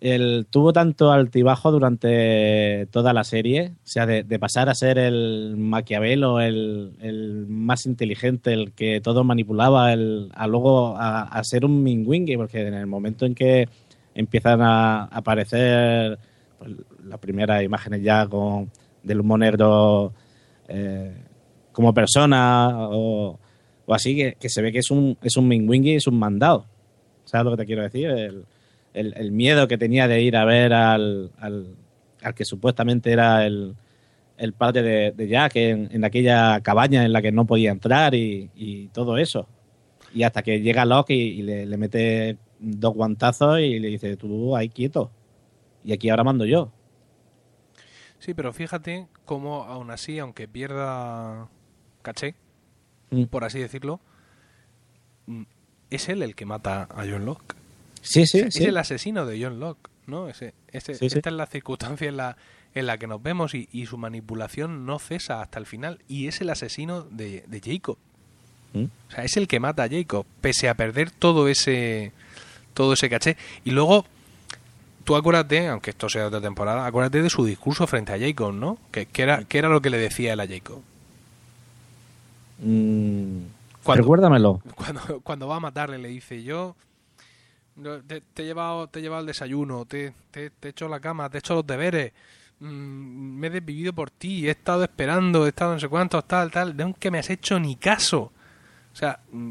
el, tuvo tanto altibajo durante toda la serie, o sea, de, pasar a ser el Maquiavelo, el, el, más inteligente, el que todo manipulaba, el, a luego a, ser un Mingwingy, porque en el momento en que empiezan a aparecer pues, las primeras imágenes ya con del humo eh, como persona o, así, que, que, se ve que es un, es un Mingwingy, es un mandado. ¿Sabes lo que te quiero decir? El, el, miedo que tenía de ir a ver al, al, que supuestamente era el, el padre de, de Jack en, en, aquella cabaña en la que no podía entrar y, y todo eso. Y hasta que llega Locke y, le, le, mete dos guantazos y le dice, tú ahí quieto. Y aquí ahora mando yo. Sí, pero fíjate cómo aún así, aunque pierda caché, mm. por así decirlo, mm, es él el que mata a John Locke. Sí, sí, es, el asesino de John Locke, ¿no? Ese, esta es la circunstancia en la, en la que nos vemos y, y, su manipulación no cesa hasta el final y es el asesino de, de Jacob. ¿Mm? O sea, es el que mata a Jacob, pese a perder todo ese todo ese caché. Y luego, tú acuérdate, aunque esto sea otra temporada, acuérdate de su discurso frente a Jacob, ¿no? ¿Qué, era, qué era lo que le decía él a Jacob? Mm, cuando, recuérdamelo. Cuando, cuando va a matarle le dice yo te, he llevado, te he llevado el desayuno, te, te, he hecho la cama, te he hecho los deberes. mm, me he desvivido por ti, he estado esperando, he estado no sé cuántos, tal, tal, de que me has hecho ni caso. O sea, mm,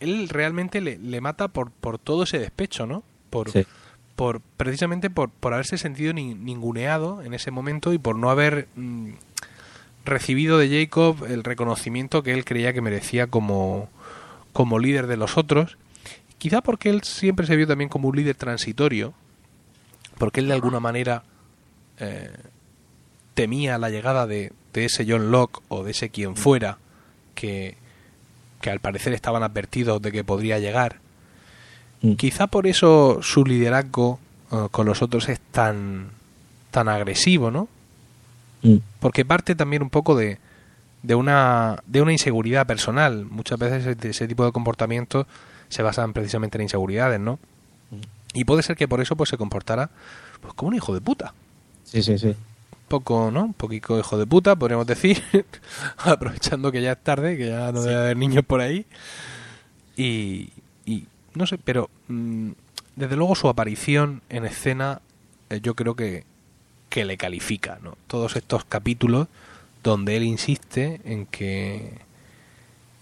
él realmente le, le mata por, por todo ese despecho, ¿no? Por, Sí. por precisamente por, por haberse sentido ni- ninguneado en ese momento y por no haber mm, recibido de Jacob el reconocimiento que él creía que merecía como, como líder de los otros. Quizá porque él siempre se vio también como un líder transitorio, porque él de alguna manera eh, temía la llegada de, de ese John Locke o de ese quien fuera que, que al parecer estaban advertidos de que podría llegar. Mm. Quizá por eso su liderazgo eh, con los otros es tan, tan agresivo, ¿no? Mm. Porque parte también un poco de, de, una, de una inseguridad personal. Muchas veces ese, ese tipo de comportamientos se basan precisamente en inseguridades, ¿no? Y puede ser que por eso pues se comportara pues como un hijo de puta. Sí, sí, sí. Un poco, ¿no? Un poquito hijo de puta, podríamos decir, aprovechando que ya es tarde, que ya no debe haber niños por ahí. Y, y no sé, pero mm, desde luego su aparición en escena eh, yo creo que, que le califica, ¿no? Todos estos capítulos donde él insiste en que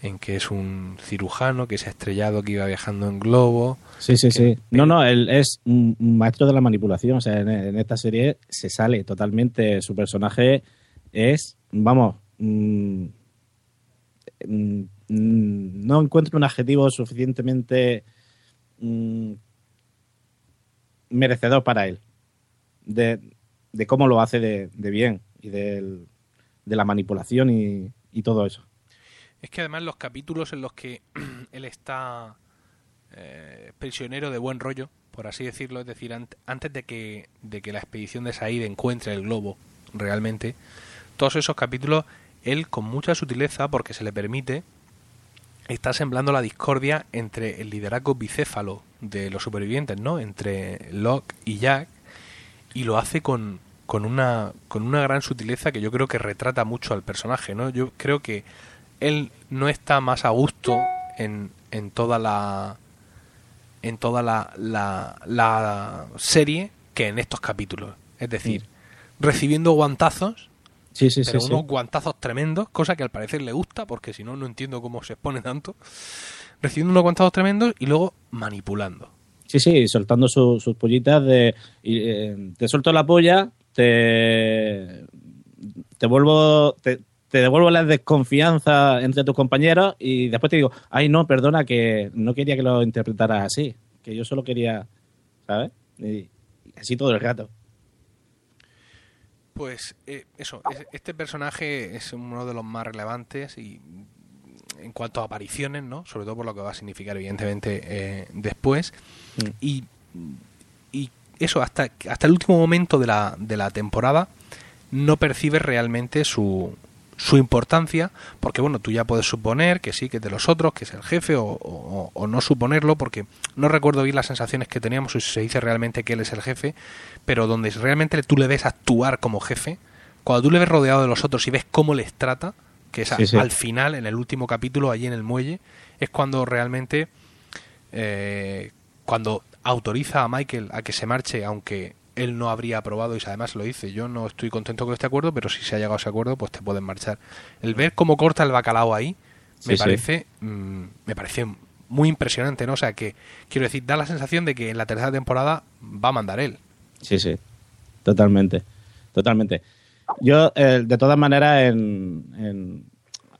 en que es un cirujano que se ha estrellado, que iba viajando en globo. Sí, sí, que- sí. No, no, él es un maestro de la manipulación. O sea, en, en esta serie se sale totalmente. Su personaje es, vamos, mm, mm, no encuentro un adjetivo suficientemente mm, merecedor para él. De, de cómo lo hace de, de bien y de la manipulación y, y todo eso. Es que además los capítulos en los que él está eh, prisionero de buen rollo, por así decirlo, es decir, ant- antes de que, de que la expedición de Said encuentre el globo realmente, todos esos capítulos, él con mucha sutileza, porque se le permite, está semblando la discordia entre el liderazgo bicéfalo de los supervivientes, ¿no? Entre Locke y Jack, y lo hace con, con una con una gran sutileza que yo creo que retrata mucho al personaje, ¿no? Yo creo que él no está más a gusto en, en toda la en toda la, la, la serie que en estos capítulos. Es decir, recibiendo guantazos, Sí, sí, pero sí. sí. unos guantazos tremendos, cosa que al parecer le gusta, porque si no, no entiendo cómo se expone tanto. Recibiendo unos guantazos tremendos y luego manipulando. Sí, sí, soltando su- sus pollitas de... y, eh, te suelto la polla, te... Te vuelvo... Te, te devuelvo la desconfianza entre tus compañeros y después te digo, ay, no, perdona, que no quería que lo interpretaras así, que yo solo quería, ¿sabes? Y, así todo el rato. Pues eh, eso, es- este personaje es uno de los más relevantes y en cuanto a apariciones, ¿no? Sobre todo por lo que va a significar evidentemente eh, después. Mm. Y, y eso, hasta, hasta el último momento de la, de la temporada no percibes realmente su, su importancia, porque bueno, tú ya puedes suponer que sí, que es de los otros, que es el jefe, o, o- o no suponerlo, porque no recuerdo bien las sensaciones que teníamos, o si se dice realmente que él es el jefe, pero donde realmente tú le ves actuar como jefe, cuando tú le ves rodeado de los otros y ves cómo les trata, que es a- Sí, sí. al final, en el último capítulo, allí en el muelle, es cuando realmente, eh, cuando autoriza a Michael a que se marche, aunque él no habría aprobado y además lo dice, yo no estoy contento con este acuerdo, pero si se ha llegado a ese acuerdo, pues te pueden marchar. El ver cómo corta el bacalao ahí, me Sí, sí. parece, mm, me parece muy impresionante, ¿no? O sea que, quiero decir, da la sensación de que en la tercera temporada va a mandar él. Sí, sí, totalmente, totalmente. Yo, eh, de todas maneras, en, en-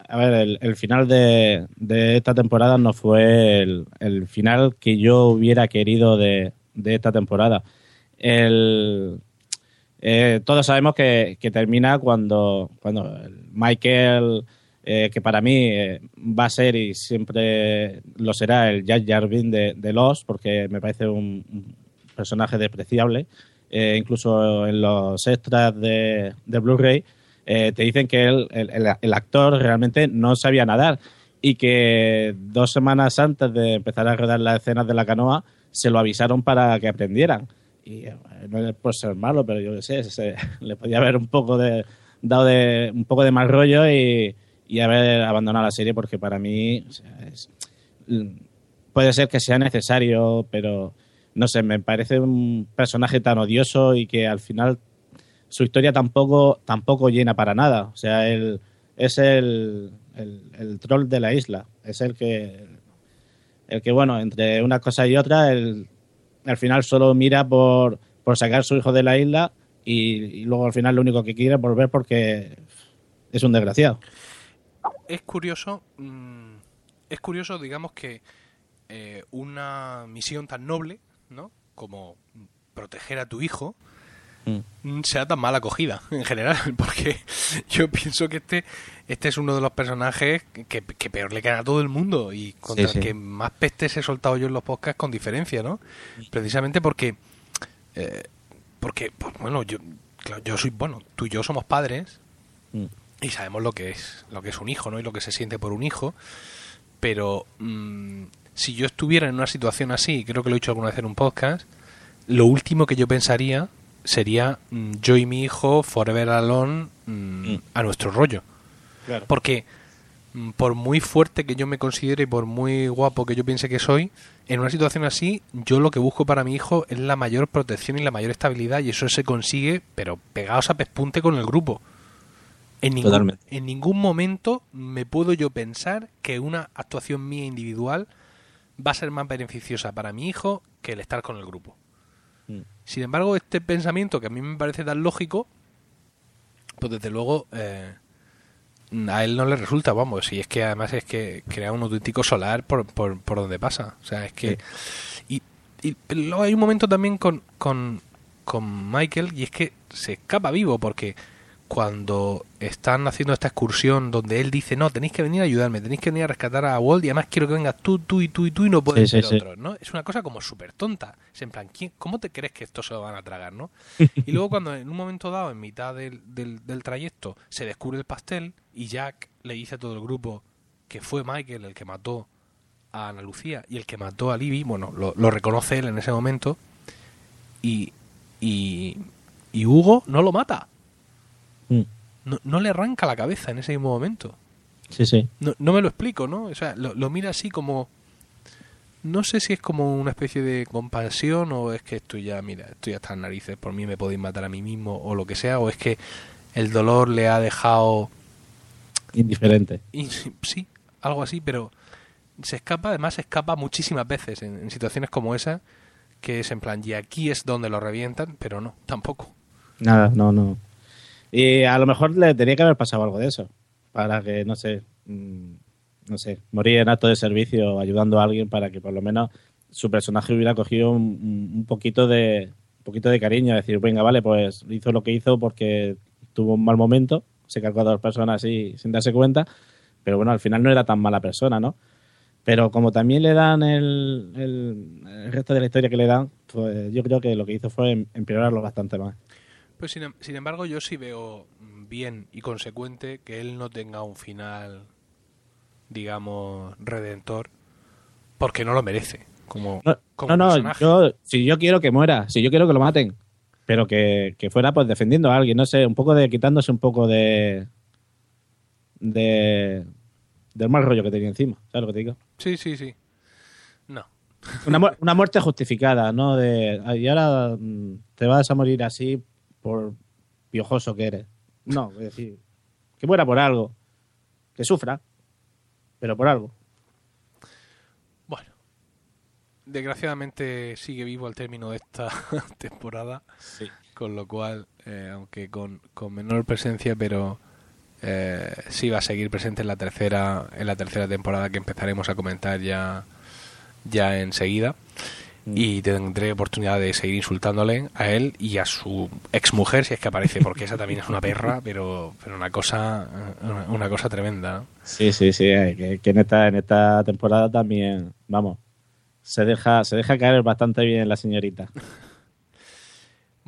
a ver, el, el final de, de esta temporada no fue el, el final que yo hubiera querido de, de esta temporada. El, eh, todos sabemos que, termina cuando, cuando el Michael, eh, que para mí eh, va a ser y siempre lo será el Jack Jarvin de, de Lost, porque me parece un, personaje despreciable. Eh, incluso en los extras de, de Blu-ray eh, te dicen que él, el- el actor realmente no sabía nadar y que dos semanas antes de empezar a rodar las escenas de la canoa se lo avisaron para que aprendieran. Y eh, no es por ser malo, pero yo qué sé, se- le podía haber un poco de dado de un poco de mal rollo y, haber abandonado la serie porque para mí es- puede ser que sea necesario, pero no sé, me parece un personaje tan odioso y que al final su historia tampoco, tampoco llena para nada. O sea, él es el, el, troll de la isla. Es el que, el que bueno, entre una cosa y otra, el, al final solo mira por, por sacar a su hijo de la isla y, luego al final lo único que quiere es volver porque es un desgraciado. Es curioso, mm, es curioso, digamos que eh, una misión tan noble, ¿no? Como proteger a tu hijo, mm. sea tan mal acogida en general, porque yo pienso que este, este es uno de los personajes que, peor le queda a todo el mundo y contra el que más pestes he soltado yo en los podcasts con diferencia, ¿no? Precisamente porque, eh, porque pues, bueno, yo, yo soy, bueno, tú y yo somos padres mm. y sabemos lo que es, lo que es un hijo, ¿no? Y lo que se siente por un hijo, pero mm, si yo estuviera en una situación así, creo que lo he dicho alguna vez en un podcast, lo último que yo pensaría sería mm, yo y mi hijo forever alone mm, mm. a nuestro rollo. Porque por muy fuerte que yo me considere y por muy guapo que yo piense que soy, en una situación así, yo lo que busco para mi hijo es la mayor protección y la mayor estabilidad y eso se consigue, pero pegados a pespunte con el grupo. En ningún, en ningún momento me puedo yo pensar que una actuación mía individual va a ser más beneficiosa para mi hijo que el estar con el grupo. Mm. Sin embargo, este pensamiento que a mí me parece tan lógico, pues desde luego eh, a él no le resulta, vamos, y es que además es que crea un auténtico solar por, por, por donde pasa. O sea, es que... Y, y luego hay un momento también con, con, con Michael y es que se escapa vivo porque cuando están haciendo esta excursión donde él dice, no, tenéis que venir a ayudarme, tenéis que venir a rescatar a Walt y además quiero que vengas tú, tú y tú y tú y no puedes ser otros, ¿no? Es una cosa como súper tonta. Es en plan, ¿cómo te crees que esto se lo van a tragar, no? y luego cuando en un momento dado, en mitad del, del, trayecto, se descubre el pastel y Jack le dice a todo el grupo que fue Michael el que mató a Ana Lucía y el que mató a Libby, bueno, lo, lo reconoce él en ese momento y, y, y Hugo no lo mata Mm. No, le arranca la cabeza en ese mismo momento. Sí, sí. No, me lo explico, ¿no? O sea, lo, mira así como... No sé si es como una especie de compasión o es que esto ya, mira, estoy hasta en narices, por mí me podéis matar a mí mismo o lo que sea, o es que el dolor le ha dejado... Indiferente. sí, algo así, pero se escapa, además se escapa muchísimas veces en, en situaciones como esa, que es en plan, y aquí es donde lo revientan, pero no, tampoco. Nada, no, no. Y a lo mejor le tenía que haber pasado algo de eso. Para que, no sé, mm, no sé, morir en acto de servicio ayudando a alguien para que por lo menos su personaje hubiera cogido un, poquito de un poquito de cariño, decir, venga, vale, pues hizo lo que hizo porque tuvo un mal momento, se cargó a dos personas así sin darse cuenta, pero bueno, al final no era tan mala persona, ¿no? Pero como también le dan el, el resto de la historia que le dan, pues yo creo que lo que hizo fue em, empeorarlo bastante más. Pues sin, sin, embargo, yo sí veo bien y consecuente que él no tenga un final, digamos, redentor, porque no lo merece. Como, no, no, yo, si yo quiero que muera, si yo quiero que lo maten, pero que, fuera pues defendiendo a alguien, no sé, un poco de quitándose un poco de. de. del mal rollo que tenía encima, ¿sabes lo que te digo? Sí, sí, sí. No. Una, una muerte justificada, ¿no? De. Y ahora mm, te vas a morir así por piojoso que eres. No, es decir, que muera por algo, que sufra, pero por algo. Bueno, desgraciadamente sigue vivo al término de esta temporada, con lo cual, eh, aunque con, menor presencia, pero eh, sí va a seguir presente en la tercera en la tercera temporada que empezaremos a comentar ya ya enseguida y tendré oportunidad de seguir insultándole a él y a su ex mujer si es que aparece porque esa también es una perra pero pero una cosa una, cosa tremenda sí sí sí que, que, en esta en esta temporada también vamos se deja se deja caer bastante bien la señorita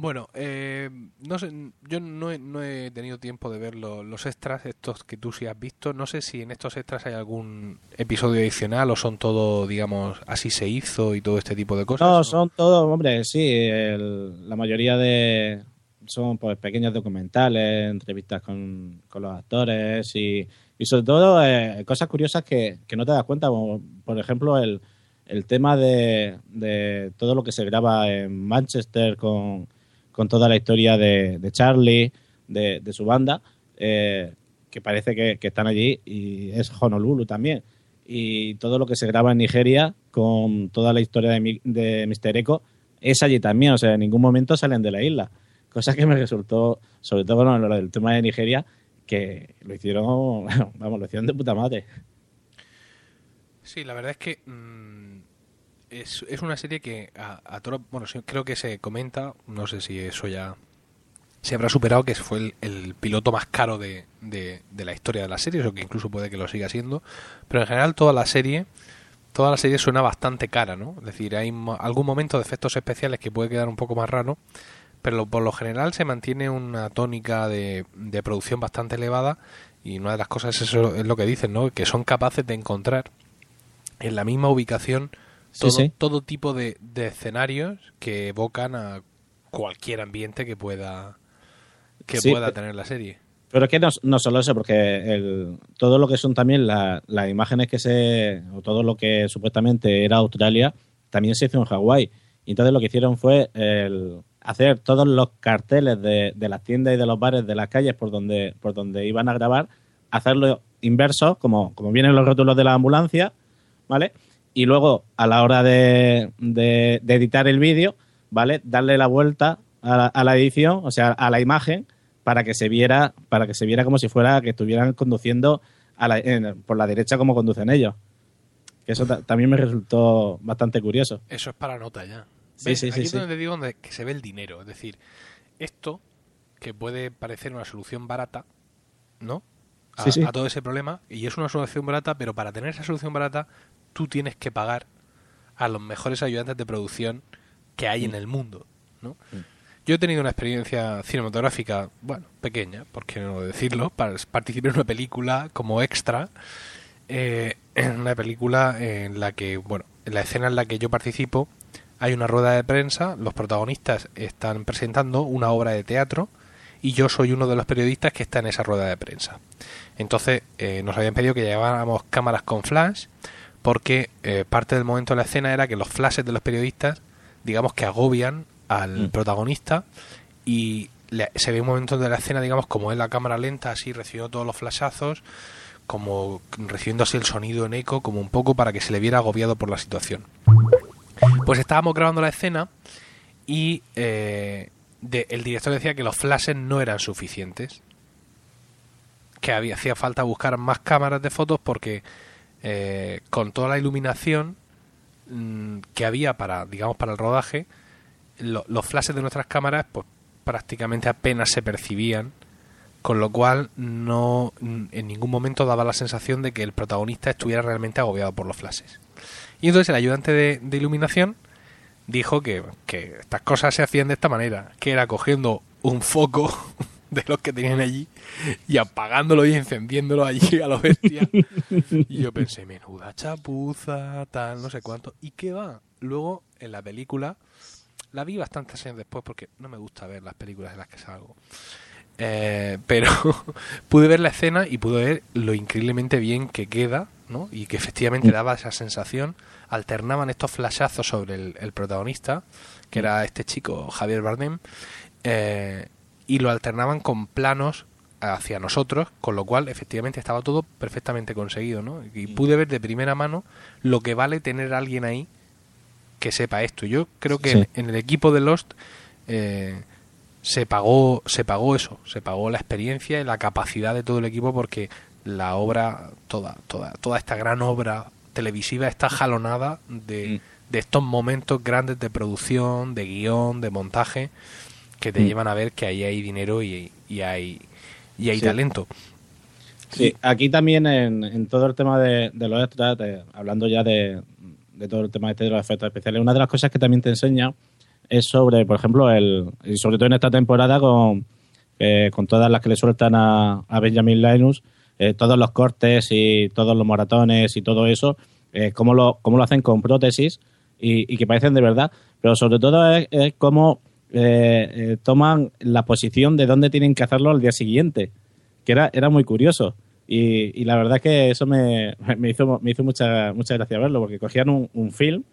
Bueno, eh, no sé, yo no he, tenido tiempo de ver los extras, estos que tú sí has visto. No sé si en estos extras hay algún episodio adicional o son todo, digamos, así se hizo y todo este tipo de cosas. No, son todos, hombre, sí, la mayoría de son pues pequeños documentales, entrevistas con, los actores y, y sobre todo eh, cosas curiosas que, que, no te das cuenta, como por ejemplo el, el tema de, de todo lo que se graba en Manchester con con toda la historia de, Charlie, de, su banda, eh, que parece que, están allí, y es Honolulu también. Y todo lo que se graba en Nigeria, con toda la historia de, de Mr. Echo, es allí también, o sea, en ningún momento salen de la isla. Cosa que me resultó, sobre todo con lo del tema de Nigeria, que lo hicieron, vamos, lo hicieron de puta madre. Sí, la verdad es que mmm, es, es, una serie que a, a todo, bueno, creo que se comenta, no sé si eso ya se habrá superado, que fue el, piloto más caro de, de, de, la historia de la serie, o que incluso puede que lo siga siendo, pero en general toda la serie, toda la serie suena bastante cara, ¿no? Es decir, hay algún momento de efectos especiales que puede quedar un poco más raro, pero por lo general se mantiene una tónica de, de producción bastante elevada y una de las cosas eso es lo que dicen, ¿no? Que son capaces de encontrar en la misma ubicación todo, sí, sí. todo tipo de, de, escenarios que evocan a cualquier ambiente que pueda que sí, pueda tener la serie. Pero es que no, no solo eso, porque el, todo lo que son también la, las imágenes que se. o todo lo que supuestamente era Australia, también se hizo en Hawái. Y entonces lo que hicieron fue el, hacer todos los carteles de, de, las tiendas y de los bares de las calles por donde, por donde iban a grabar, hacerlo inverso, como, como vienen los rótulos de la ambulancia, ¿vale? Y luego, a la hora de, de, de editar el vídeo, ¿vale? Darle la vuelta a la, a la, edición, o sea, a la imagen, para que se viera, para que se viera como si fuera que estuvieran conduciendo a la, en, por la derecha como conducen ellos. Que eso también me resultó bastante curioso. Eso es para nota ya. Sí, sí, Aquí sí, es donde digo donde que se ve el dinero. Es decir, esto que puede parecer una solución barata, ¿no? A, sí, sí. a todo ese problema, y es una solución barata, pero para tener esa solución barata, tú tienes que pagar a los mejores ayudantes de producción que hay en el mundo, ¿no? Yo he tenido una experiencia cinematográfica, bueno, pequeña, por qué no decirlo, para participar en una película como extra, eh, en una película en la que, bueno, en la escena en la que yo participo, hay una rueda de prensa, los protagonistas están presentando una obra de teatro y yo soy uno de los periodistas que está en esa rueda de prensa. Entonces eh, nos habían pedido que lleváramos cámaras con flash porque eh, parte del momento de la escena era que los flashes de los periodistas, digamos que agobian al mm. protagonista y le, se ve un momento de la escena, digamos, como es la cámara lenta, así recibiendo todos los flashazos, como recibiendo así el sonido en eco, como un poco para que se le viera agobiado por la situación. Pues estábamos grabando la escena y eh, de, el director decía que los flashes no eran suficientes, que había, hacía falta buscar más cámaras de fotos porque eh, con toda la iluminación mmm, que había para, digamos, para el rodaje, lo, los flashes de nuestras cámaras pues prácticamente apenas se percibían, con lo cual no en ningún momento daba la sensación de que el protagonista estuviera realmente agobiado por los flashes. Y entonces el ayudante de, de iluminación dijo que, que, estas cosas se hacían de esta manera, que era cogiendo un foco de los que tenían allí y apagándolo y encendiéndolo allí a lo bestia. y yo pensé, menuda chapuza, tal, no sé cuánto. ¿Y qué va? Luego, en la película, la vi bastantes años después porque no me gusta ver las películas en las que salgo. Eh, pero pude ver la escena y pude ver lo increíblemente bien que queda, ¿no? Y que efectivamente daba esa sensación. Alternaban estos flashazos sobre el, el protagonista, que era este chico, Javier Bardem, eh, y lo alternaban con planos hacia nosotros, con lo cual efectivamente estaba todo perfectamente conseguido, ¿no? Y pude ver de primera mano lo que vale tener a alguien ahí que sepa esto. Yo creo que sí. en, en, el equipo de Lost eh, se pagó se pagó eso, se pagó la experiencia y la capacidad de todo el equipo porque la obra, toda toda toda esta gran obra televisiva está jalonada de, mm. de estos momentos grandes de producción, de guion, de montaje que te mm. llevan a ver que ahí hay dinero y, y hay y hay sí. talento. Sí, aquí también en, en, todo el tema de, de los extras, de, hablando ya de, de, todo el tema este de los efectos especiales, una de las cosas que también te enseña es sobre, por ejemplo, el y sobre todo en esta temporada con, eh, con todas las que le sueltan a, a Benjamin Linus, eh, todos los cortes y todos los maratones y todo eso, eh, cómo, lo, cómo lo hacen con prótesis y, y, que parecen de verdad, pero sobre todo es, es cómo eh, toman la posición de dónde tienen que hacerlo al día siguiente, que era, era muy curioso. Y, la verdad que eso me, me hizo, me hizo mucha, mucha gracia verlo, porque cogían un, film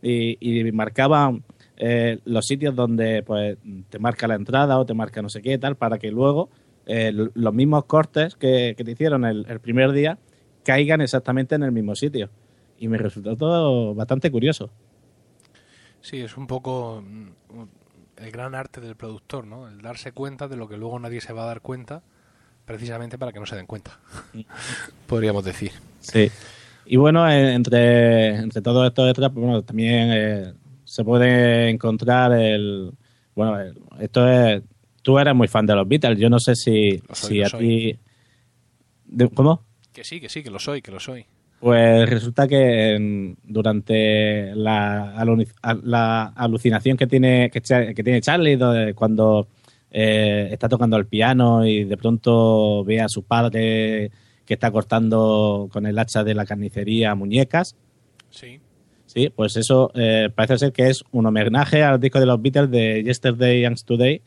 y, marcaban eh, los sitios donde pues te marca la entrada o te marca no sé qué tal, para que luego eh, los mismos cortes que, te hicieron el, primer día caigan exactamente en el mismo sitio. Y me resultó todo bastante curioso. Sí, es un poco mm, el gran arte del productor, ¿no? El darse cuenta de lo que luego nadie se va a dar cuenta, precisamente para que no se den cuenta, podríamos decir. Sí. Y bueno, eh, entre, entre todos estos detrás, pues bueno, también eh, se puede encontrar el... Bueno, esto es... Tú eres muy fan de los Beatles, yo no sé si, si a ti... ¿Cómo? Que sí, que sí, que lo soy, que lo soy. Pues resulta que durante la, la, alucinación que tiene, que, tiene Charlie cuando eh, está tocando el piano y de pronto ve a su padre que está cortando con el hacha de la carnicería muñecas. Sí. Sí, pues eso eh, parece ser que es un homenaje al disco de los Beatles de Yesterday and Today,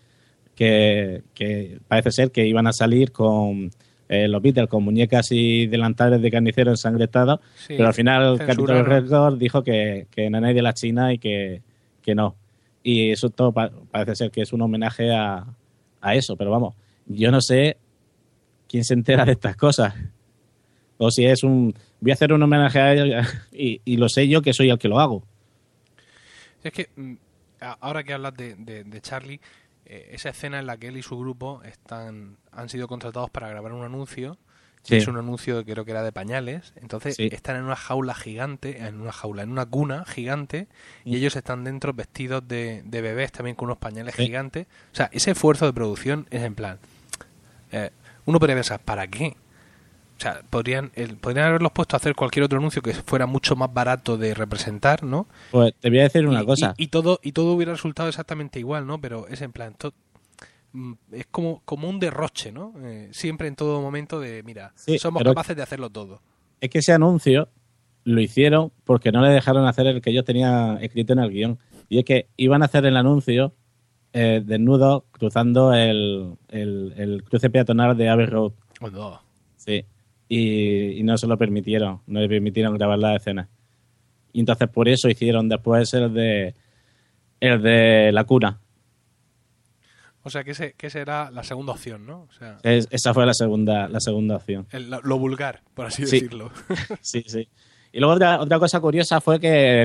que, que parece ser que iban a salir con eh, los Beatles con muñecas y delantales de carnicero ensangrentados, pero al final Capitol Records dijo que, que no hay de la China y que, no. Y eso todo parece ser que es un homenaje a, eso, pero vamos, yo no sé quién se entera de estas cosas. O si es un. Voy a hacer un homenaje a ellos y, lo sé yo que soy el que lo hago. Es que mm, ahora que hablas de, de Charlie, eh, esa escena en la que él y su grupo están han sido contratados para grabar un anuncio. Es un anuncio que creo que era de pañales. Entonces están en una jaula gigante, en una jaula, en una cuna gigante, y ellos están dentro vestidos de, de bebés también con unos pañales gigantes. O sea, ese esfuerzo de producción es en plan. Eh, uno podría pensar, ¿para qué? O sea, podrían, el, podrían haberlos puesto a hacer cualquier otro anuncio que fuera mucho más barato de representar, ¿no? Pues te voy a decir una cosa. Y, todo, y todo hubiera resultado exactamente igual, ¿no? Pero es en plan, mm, es como, como un derroche, ¿no? Eh, siempre en todo momento de, mira, somos capaces de hacerlo todo. Es que ese anuncio lo hicieron porque no le dejaron hacer el que ellos tenían escrito en el guion. Y es que iban a hacer el anuncio eh, desnudo cruzando el, el, cruce peatonal de Abbey Road. Sí y, no se lo permitieron, no le permitieron grabar la escena. Y entonces por eso hicieron después el de el de la cuna. O sea, que, ese, que será la segunda opción, ¿no? esa fue la segunda, la segunda opción. lo vulgar, por así decirlo. sí, sí. Y luego otra, otra cosa curiosa fue que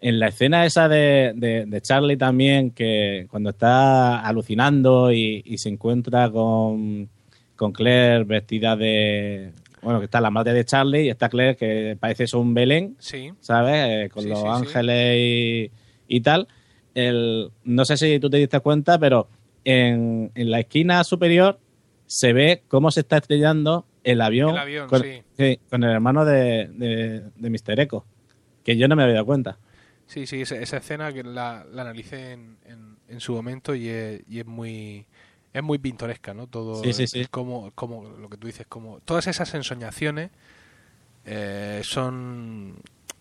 en la escena esa de, de, Charlie también, que cuando está alucinando y, y se encuentra con, con Claire vestida de, bueno, que está la madre de Charlie y está Claire, que parece es un Belén, sí. ¿sabes? Eh, con los ángeles y, tal. El, no sé si tú te diste cuenta, pero en, la esquina superior se ve cómo se está estrellando el avión, con, con, el hermano de, de, Mr. Echo, que yo no me había dado cuenta. Sí, sí, esa, escena que la, analicé en, en, su momento y y es muy es muy pintoresca, ¿no? Todo sí, sí, sí. como, como lo que tú dices, como todas esas ensoñaciones eh, son,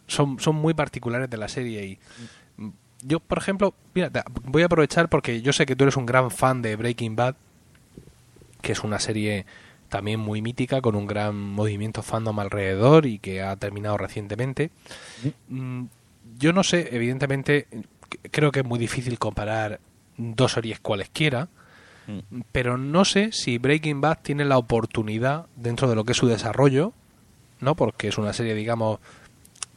son, son muy particulares de la serie y yo, por ejemplo, mira, voy a aprovechar porque yo sé que tú eres un gran fan de Breaking Bad, que es una serie también muy mítica con un gran movimiento fandom alrededor y que ha terminado recientemente. Mm, yo no sé, evidentemente, creo que es muy difícil comparar dos series cualesquiera, Mm. Pero no sé si Breaking Bad tiene la oportunidad dentro de lo que es su desarrollo, ¿no? Porque es una serie, digamos,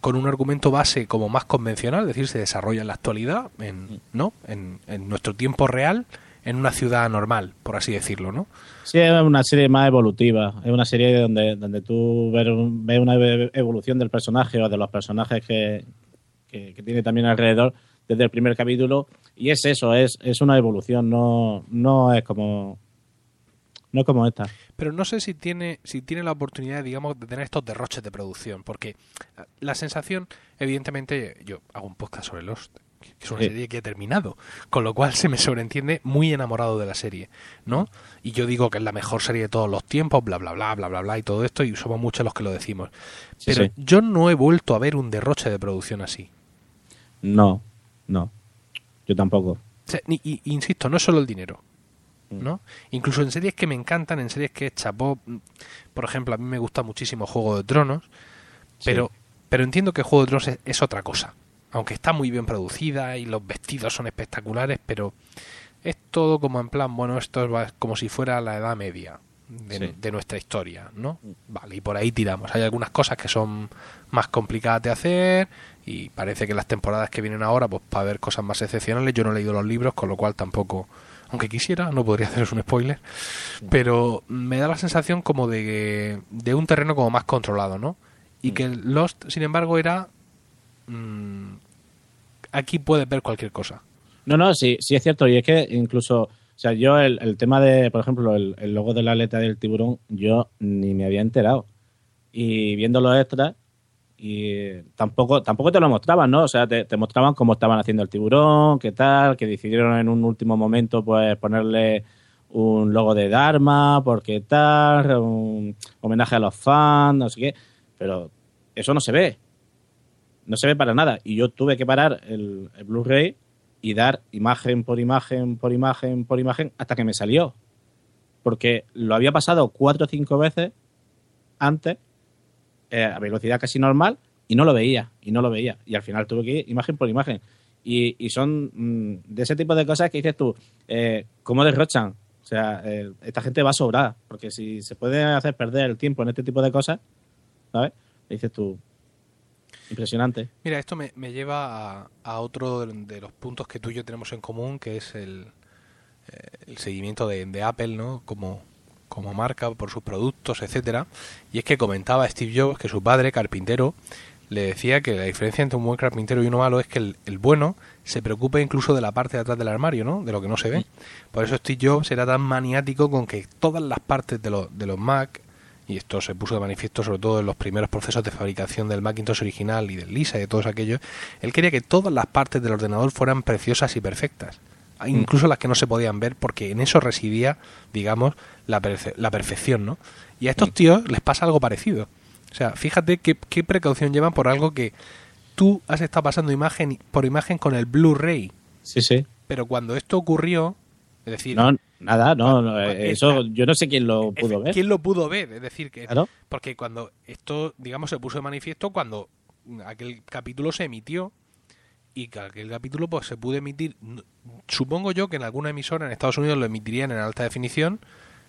con un argumento base como más convencional, es decir, se desarrolla en la actualidad, en, mm. ¿no? En, nuestro tiempo real, en una ciudad normal, por así decirlo, ¿no? Sí, es una serie más evolutiva, es una serie donde, donde tú ves, una evolución del personaje o de los personajes que, que tiene también alrededor desde el primer capítulo y es eso, es, es una evolución, no, no es como no como esta. Pero no sé si tiene, si tiene la oportunidad, digamos, de tener estos derroches de producción, porque la sensación, evidentemente, yo hago un podcast sobre Lost, que es una serie que he terminado, con lo cual se me sobreentiende muy enamorado de la serie, ¿no? Y yo digo que es la mejor serie de todos los tiempos, bla, bla, bla, bla, bla, bla, y todo esto, y somos muchos los que lo decimos. Pero yo no he vuelto a ver un derroche de producción así. No, no, yo tampoco. y, insisto, no es solo el dinero. Mm. ¿no? Incluso en series que me encantan, en series que chapó, mm, por ejemplo, a mí me gusta muchísimo Juego de Tronos, pero, pero entiendo que Juego de Tronos es, otra cosa. aunque está muy bien producida y los vestidos son espectaculares, pero es todo como en plan, bueno, esto es como si fuera la Edad Media de, nuestra historia, ¿no? Vale, y por ahí tiramos. Hay algunas cosas que son más complicadas de hacer y parece que las temporadas que vienen ahora, pues para ver cosas más excepcionales, yo no he leído los libros, con lo cual tampoco, aunque quisiera, no podría haceros un spoiler, pero me da la sensación como de, de un terreno como más controlado, ¿no? Y que Lost, sin embargo, era... Mm, aquí puedes ver cualquier cosa. No, no, sí, sí es cierto. Y es que incluso, o sea, yo el, el tema de, por ejemplo, el, logo de la aleta del tiburón, yo ni me había enterado. Y viendo los extras, y tampoco, tampoco te lo mostraban, ¿no? O sea, te, mostraban cómo estaban haciendo el tiburón, qué tal, que decidieron en un último momento, pues, ponerle un logo de Dharma, porque tal, un homenaje a los fans, no sé qué. Pero eso no se ve. No se ve para nada. Y yo tuve que parar el, el Blu-ray y dar imagen por imagen, por imagen, por imagen, hasta que me salió. Porque lo había pasado cuatro o cinco veces antes, eh, a velocidad casi normal, y no lo veía, y no lo veía. Y al final tuve que ir imagen por imagen. Y, son mm, de ese tipo de cosas que dices tú, eh, ¿cómo derrochan? O sea, eh, esta gente va a sobrar, porque si se puede hacer perder el tiempo en este tipo de cosas, ¿sabes? dices tú, Impresionante. Mira, esto me, lleva a, otro de los puntos que tú y yo tenemos en común, que es el, eh, seguimiento de, Apple, ¿no? Como, como marca por sus productos, etcétera. Y es que comentaba Steve Jobs que su padre, carpintero, le decía que la diferencia entre un buen carpintero y uno malo es que el, bueno se preocupa incluso de la parte de atrás del armario, ¿no? De lo que no se ve. Por eso Steve Jobs era tan maniático con que todas las partes de, los de los Mac y esto se puso de manifiesto sobre todo en los primeros procesos de fabricación del Macintosh original y del Lisa y de todos aquellos, él quería que todas las partes del ordenador fueran preciosas y perfectas. Incluso las que no se podían ver, porque en eso residía, digamos, la, la perfección, ¿no? Y a estos mm. tíos les pasa algo parecido. O sea, fíjate qué, qué precaución llevan por algo que tú has estado pasando imagen por imagen con el Blu-ray. Sí, sí. Pero cuando esto ocurrió, es decir, no, nada, no, eso yo no sé quién lo pudo ver. ¿Quién lo pudo ver? Es decir, que porque cuando esto, digamos, se puso de manifiesto cuando aquel capítulo se emitió y que aquel capítulo pues se pudo emitir, supongo yo que en alguna emisora en Estados Unidos lo emitirían en alta definición,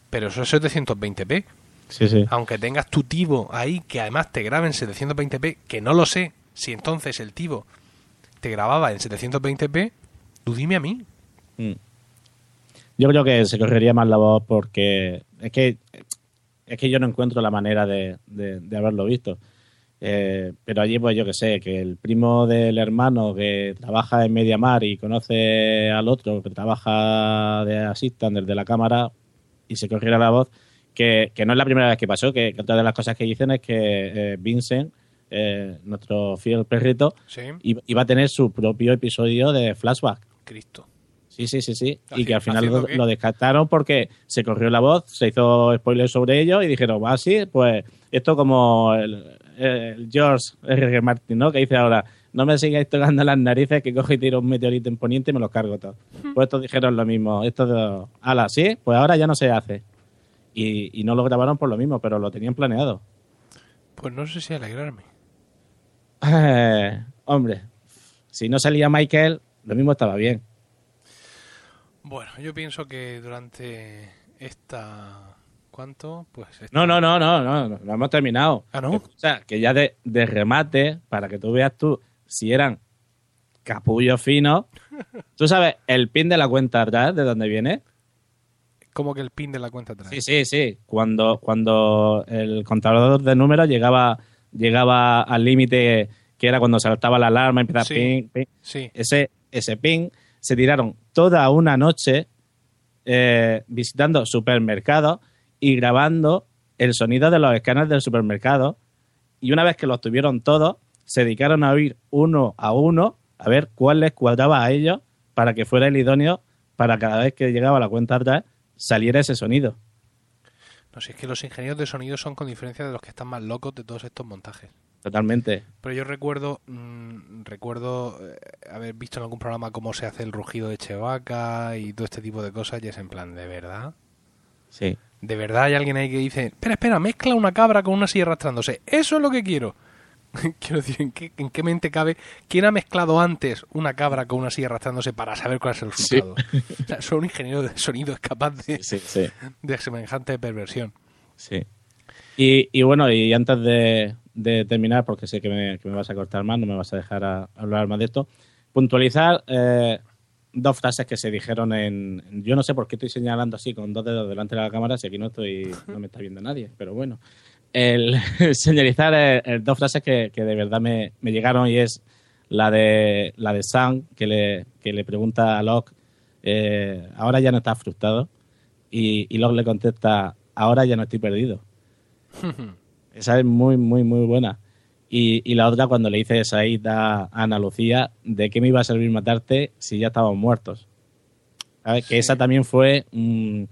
pero eso es 720p. Sí, sí. Aunque tengas tu tivo ahí que además te grabe en 720p, que no lo sé si entonces el tivo te grababa en 720p, tú dime a mí. Mm. Yo creo que se correría más la voz porque es que es que yo no encuentro la manera de, de, haberlo visto. Eh, pero allí, pues yo que sé, que el primo del hermano que trabaja en Mediamar y conoce al otro que trabaja de assistant de la cámara y se corriera la voz, que, no es la primera vez que pasó, que, otra de las cosas que dicen es que eh, Vincent, eh, nuestro fiel perrito, iba a tener su propio episodio de flashback. Cristo. Sí, sí, sí, sí. Y que al final lo, descartaron porque se corrió la voz, se hizo spoiler sobre ello y dijeron, va así, pues esto como el, George R. Martin, ¿no? Que dice ahora, no me sigáis tocando las narices que cojo y tiro un meteorito en poniente y me lo cargo todo. Pues estos dijeron lo mismo. Esto de, ala, sí, pues ahora ya no se hace. Y, y no lo grabaron por lo mismo, pero lo tenían planeado. Pues no sé si alegrarme. Eh, hombre, si no salía Michael, lo mismo estaba bien. Bueno, yo pienso que durante esta... ¿Cuánto? Pues No, no, no, no, no, no, hemos terminado. Ah, ¿no? O sea, que ya de, remate, para que tú veas tú si eran capullos finos. ¿Tú sabes el pin de la cuenta atrás de dónde viene? ¿Cómo que el pin de la cuenta atrás? Sí, sí, sí. Cuando, cuando el contador de números llegaba, llegaba al límite que era cuando saltaba la alarma, empezaba ping, ping. Sí. Ese, ese pin se tiraron toda una noche eh, visitando supermercados y grabando el sonido de los escáneres del supermercado. Y una vez que los tuvieron todos, se dedicaron a oír uno a uno a ver cuál les cuadraba a ellos para que fuera el idóneo para cada vez que llegaba la cuenta atrás saliera ese sonido. No sé, es que los ingenieros de sonido son con diferencia de los que están más locos de todos estos montajes. Totalmente. Pero yo recuerdo, mm, recuerdo eh, haber visto en algún programa cómo se hace el rugido de Chevaca y todo este tipo de cosas y es en plan, ¿de verdad? Sí. ¿De verdad hay alguien ahí que dice, espera, espera, mezcla una cabra con una silla arrastrándose? Eso es lo que quiero. Quiero decir, ¿en qué, ¿en qué mente cabe? ¿Quién ha mezclado antes una cabra con una silla arrastrándose para saber cuál es el resultado? O sea, solo un ingeniero de sonido es capaz de, Sí, sí. de semejante perversión. Sí. Y, y bueno, y antes de, de terminar, porque sé que me, que me vas a cortar más, no me vas a dejar a- hablar más de esto, puntualizar eh, dos frases que se dijeron en... Yo no sé por qué estoy señalando así con dos dedos delante de la cámara si aquí no estoy no me está viendo nadie, pero bueno. El señalizar eh, eh, dos frases que, que de verdad me, me llegaron y es la de la de Sam, que le, que le pregunta a Locke, eh, ahora ya no estás frustrado, y, y Locke le contesta, ahora ya no estoy perdido. Esa es muy, muy, muy buena. Y, y la otra cuando le dice Said a Ana Lucía, ¿de qué me iba a servir matarte si ya estábamos muertos? ¿Sabes? Que esa también fue mm,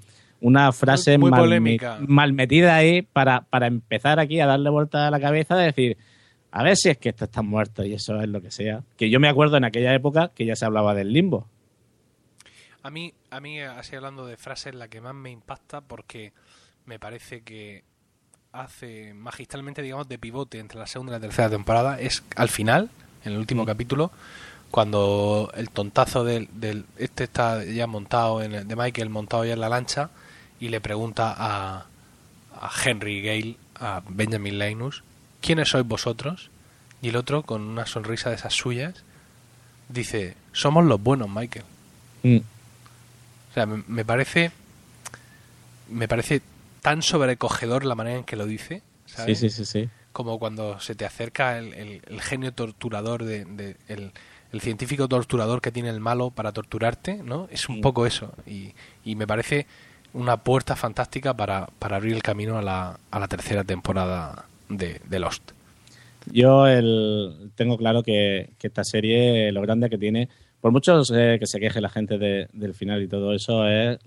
una frase Muy- muy mal, polémica. me- mal metida ahí para, para empezar aquí a darle vuelta a la cabeza de decir, a ver si es que estos están muertos y eso es lo que sea. Que yo me acuerdo en aquella época que ya se hablaba del limbo. A mí, a mí, así hablando de frases, la que más me impacta porque me parece que hace magistralmente, digamos, de pivote entre la segunda y la tercera temporada es al final, en el último capítulo, cuando el tontazo del, del- este está ya montado en el, de Michael montado ya en la lancha y le pregunta a, a Henry Gale, a Benjamin Linus, ¿quiénes sois vosotros? Y el otro, con una sonrisa de esas suyas, dice, somos los buenos, Michael. Mm. O sea, me, me parece. Me parece tan sobrecogedor la manera en que lo dice. ¿sabes? sí, sí, sí. Como cuando se te acerca el, el- el genio torturador, de, de- el, el científico torturador que tiene el malo para torturarte, ¿no? Es un Sí. poco eso. Y, y me parece una puerta fantástica para, para abrir el camino a la, a la tercera temporada de, de Lost. Yo el, tengo claro que, que esta serie, lo grande que tiene, por mucho eh, que se queje la gente de- del final y todo eso, es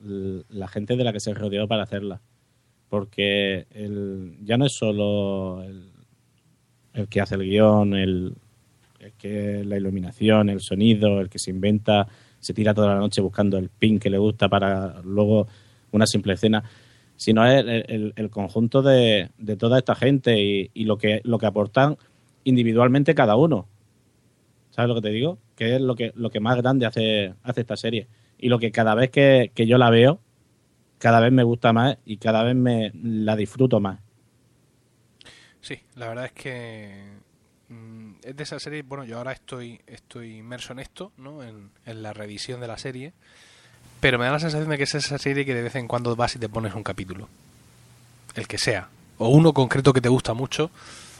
la gente de la que se rodeó para hacerla. Porque el, ya no es solo el, que hace el guion, el, que la iluminación, el sonido, el que se inventa, se tira toda la noche buscando el pin que le gusta para luego una simple escena, sino es el, el- el conjunto de, de toda esta gente y, y lo que lo que aportan individualmente cada uno. ¿Sabes lo que te digo? Que es lo que, lo que más grande hace, hace esta serie. Y lo que cada vez que, que yo la veo, cada vez me gusta más y cada vez me la disfruto más. Sí, la verdad es que mm, es de esa serie, bueno, yo ahora estoy, estoy inmerso en esto, ¿no? En, en la revisión de la serie, pero me da la sensación de que es esa serie que de vez en cuando vas y te pones un capítulo, el que sea, o uno concreto que te gusta mucho,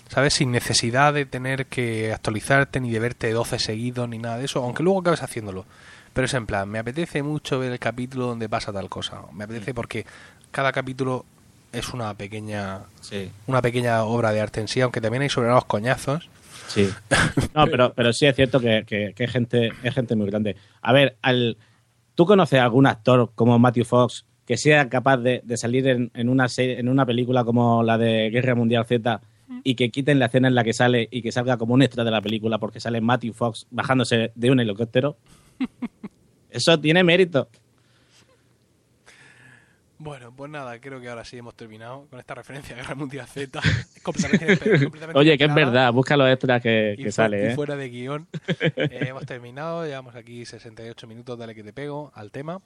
¿sabes? Sin necesidad de tener que actualizarte ni de verte 12 seguidos ni nada de eso, aunque luego acabes haciéndolo. Pero es en plan, me apetece mucho ver el capítulo donde pasa tal cosa, me apetece porque cada capítulo es una pequeña Sí. una pequeña obra de arte en sí, aunque también hay sobrados coñazos. Sí. No, pero, pero sí es cierto que, que, que es gente, es gente muy grande. A ver, al, ¿tú conoces a algún actor como Matthew Fox que sea capaz de, de salir en, en una serie, en una película como la de Guerra Mundial Z y que quiten la escena en la que sale y que salga como un extra de la película porque sale Matthew Fox bajándose de un helicóptero? Eso tiene mérito. Bueno, pues nada, creo que ahora sí hemos terminado con esta referencia a Guerra Mundial Z. completamente, completamente Oye, que es verdad, busca los extras que, sale, ¿eh? fuera de guion. Eh, hemos terminado, llevamos aquí 68 minutos, dale que te pego al tema.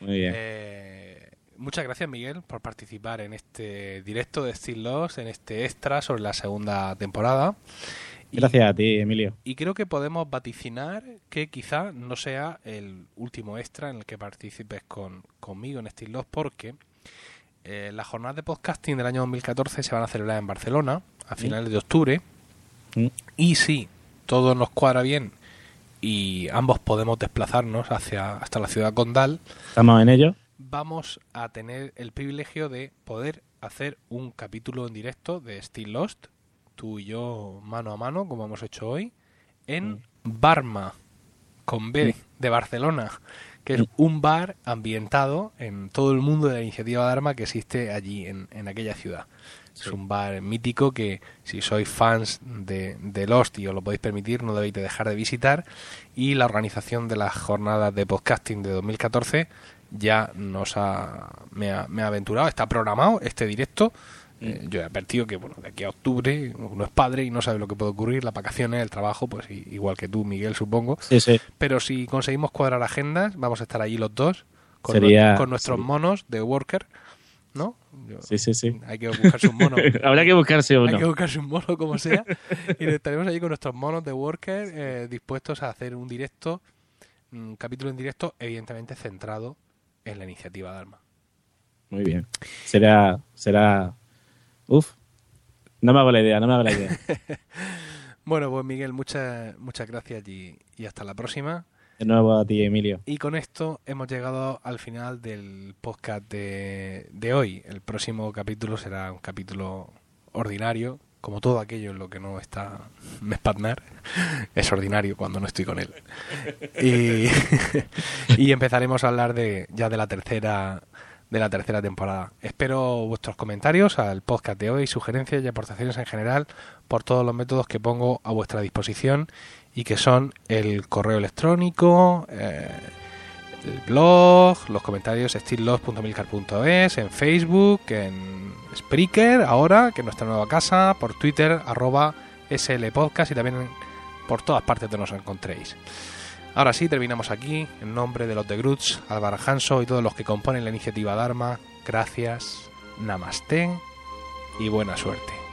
Muy bien. Eh, muchas gracias, Miguel, por participar en este directo de Still Lost, en este extra sobre la segunda temporada. Gracias a ti, Emilio. Y creo que podemos vaticinar que quizá no sea el último extra en el que participes con, conmigo en Steel Lost porque eh, las jornadas de podcasting del año 2014 se van a celebrar en Barcelona a finales de octubre Mm. y si todo nos cuadra bien y ambos podemos desplazarnos hacia hasta la ciudad condal, Estamos en ello. vamos a tener el privilegio de poder hacer un capítulo en directo de Still Lost, tú y yo mano a mano, como hemos hecho hoy, en Barma, con B, de Barcelona, que es un bar ambientado en todo el mundo de la iniciativa Dharma que existe allí, en, en aquella ciudad. Es un bar mítico que si sois fans de, de Lost y os lo podéis permitir, no debéis de dejar de visitar. Y la organización de las jornadas de podcasting de 2014 ya nos ha, me, ha, me ha aventurado, está programado este directo Eh, yo he advertido que, bueno, de aquí a octubre uno es padre y no sabe lo que puede ocurrir, las vacaciones, el trabajo, pues igual que tú, Miguel, supongo. Sí, sí. Pero si conseguimos cuadrar agendas, vamos a estar allí los dos, con, Sería- con nuestros sí. monos de Worker, ¿no? Yo- Sí, sí, sí. Hay que buscarse un mono. Habrá que buscarse uno. Hay que buscarse un mono como sea. Y estaremos allí con nuestros monos de Worker eh, dispuestos a hacer un directo, un capítulo en directo, evidentemente centrado en la iniciativa Dharma. Muy bien. Será, será. Uf. No me hago la idea, no me hago la idea. Bueno, pues Miguel, muchas, muchas gracias y, y hasta la próxima. De nuevo a ti, Emilio. Y con esto hemos llegado al final del podcast de, de hoy. El próximo capítulo será un capítulo ordinario, como todo aquello en lo que no está Mespatnar. Es ordinario cuando no estoy con él. Y, y empezaremos a hablar de ya de la tercera de la tercera temporada. Espero vuestros comentarios al podcast de hoy, sugerencias y aportaciones en general por todos los métodos que pongo a vuestra disposición y que son el correo electrónico, eh, el blog, los comentarios stillloss.milcar.es, en Facebook, en Spreaker, ahora, que es nuestra nueva casa, por Twitter, arroba slpodcast y también por todas partes donde nos encontréis. Ahora sí, terminamos aquí. En nombre de los de Grutz, Álvaro Hanso y todos los que componen la iniciativa Dharma, gracias, namaste y buena suerte.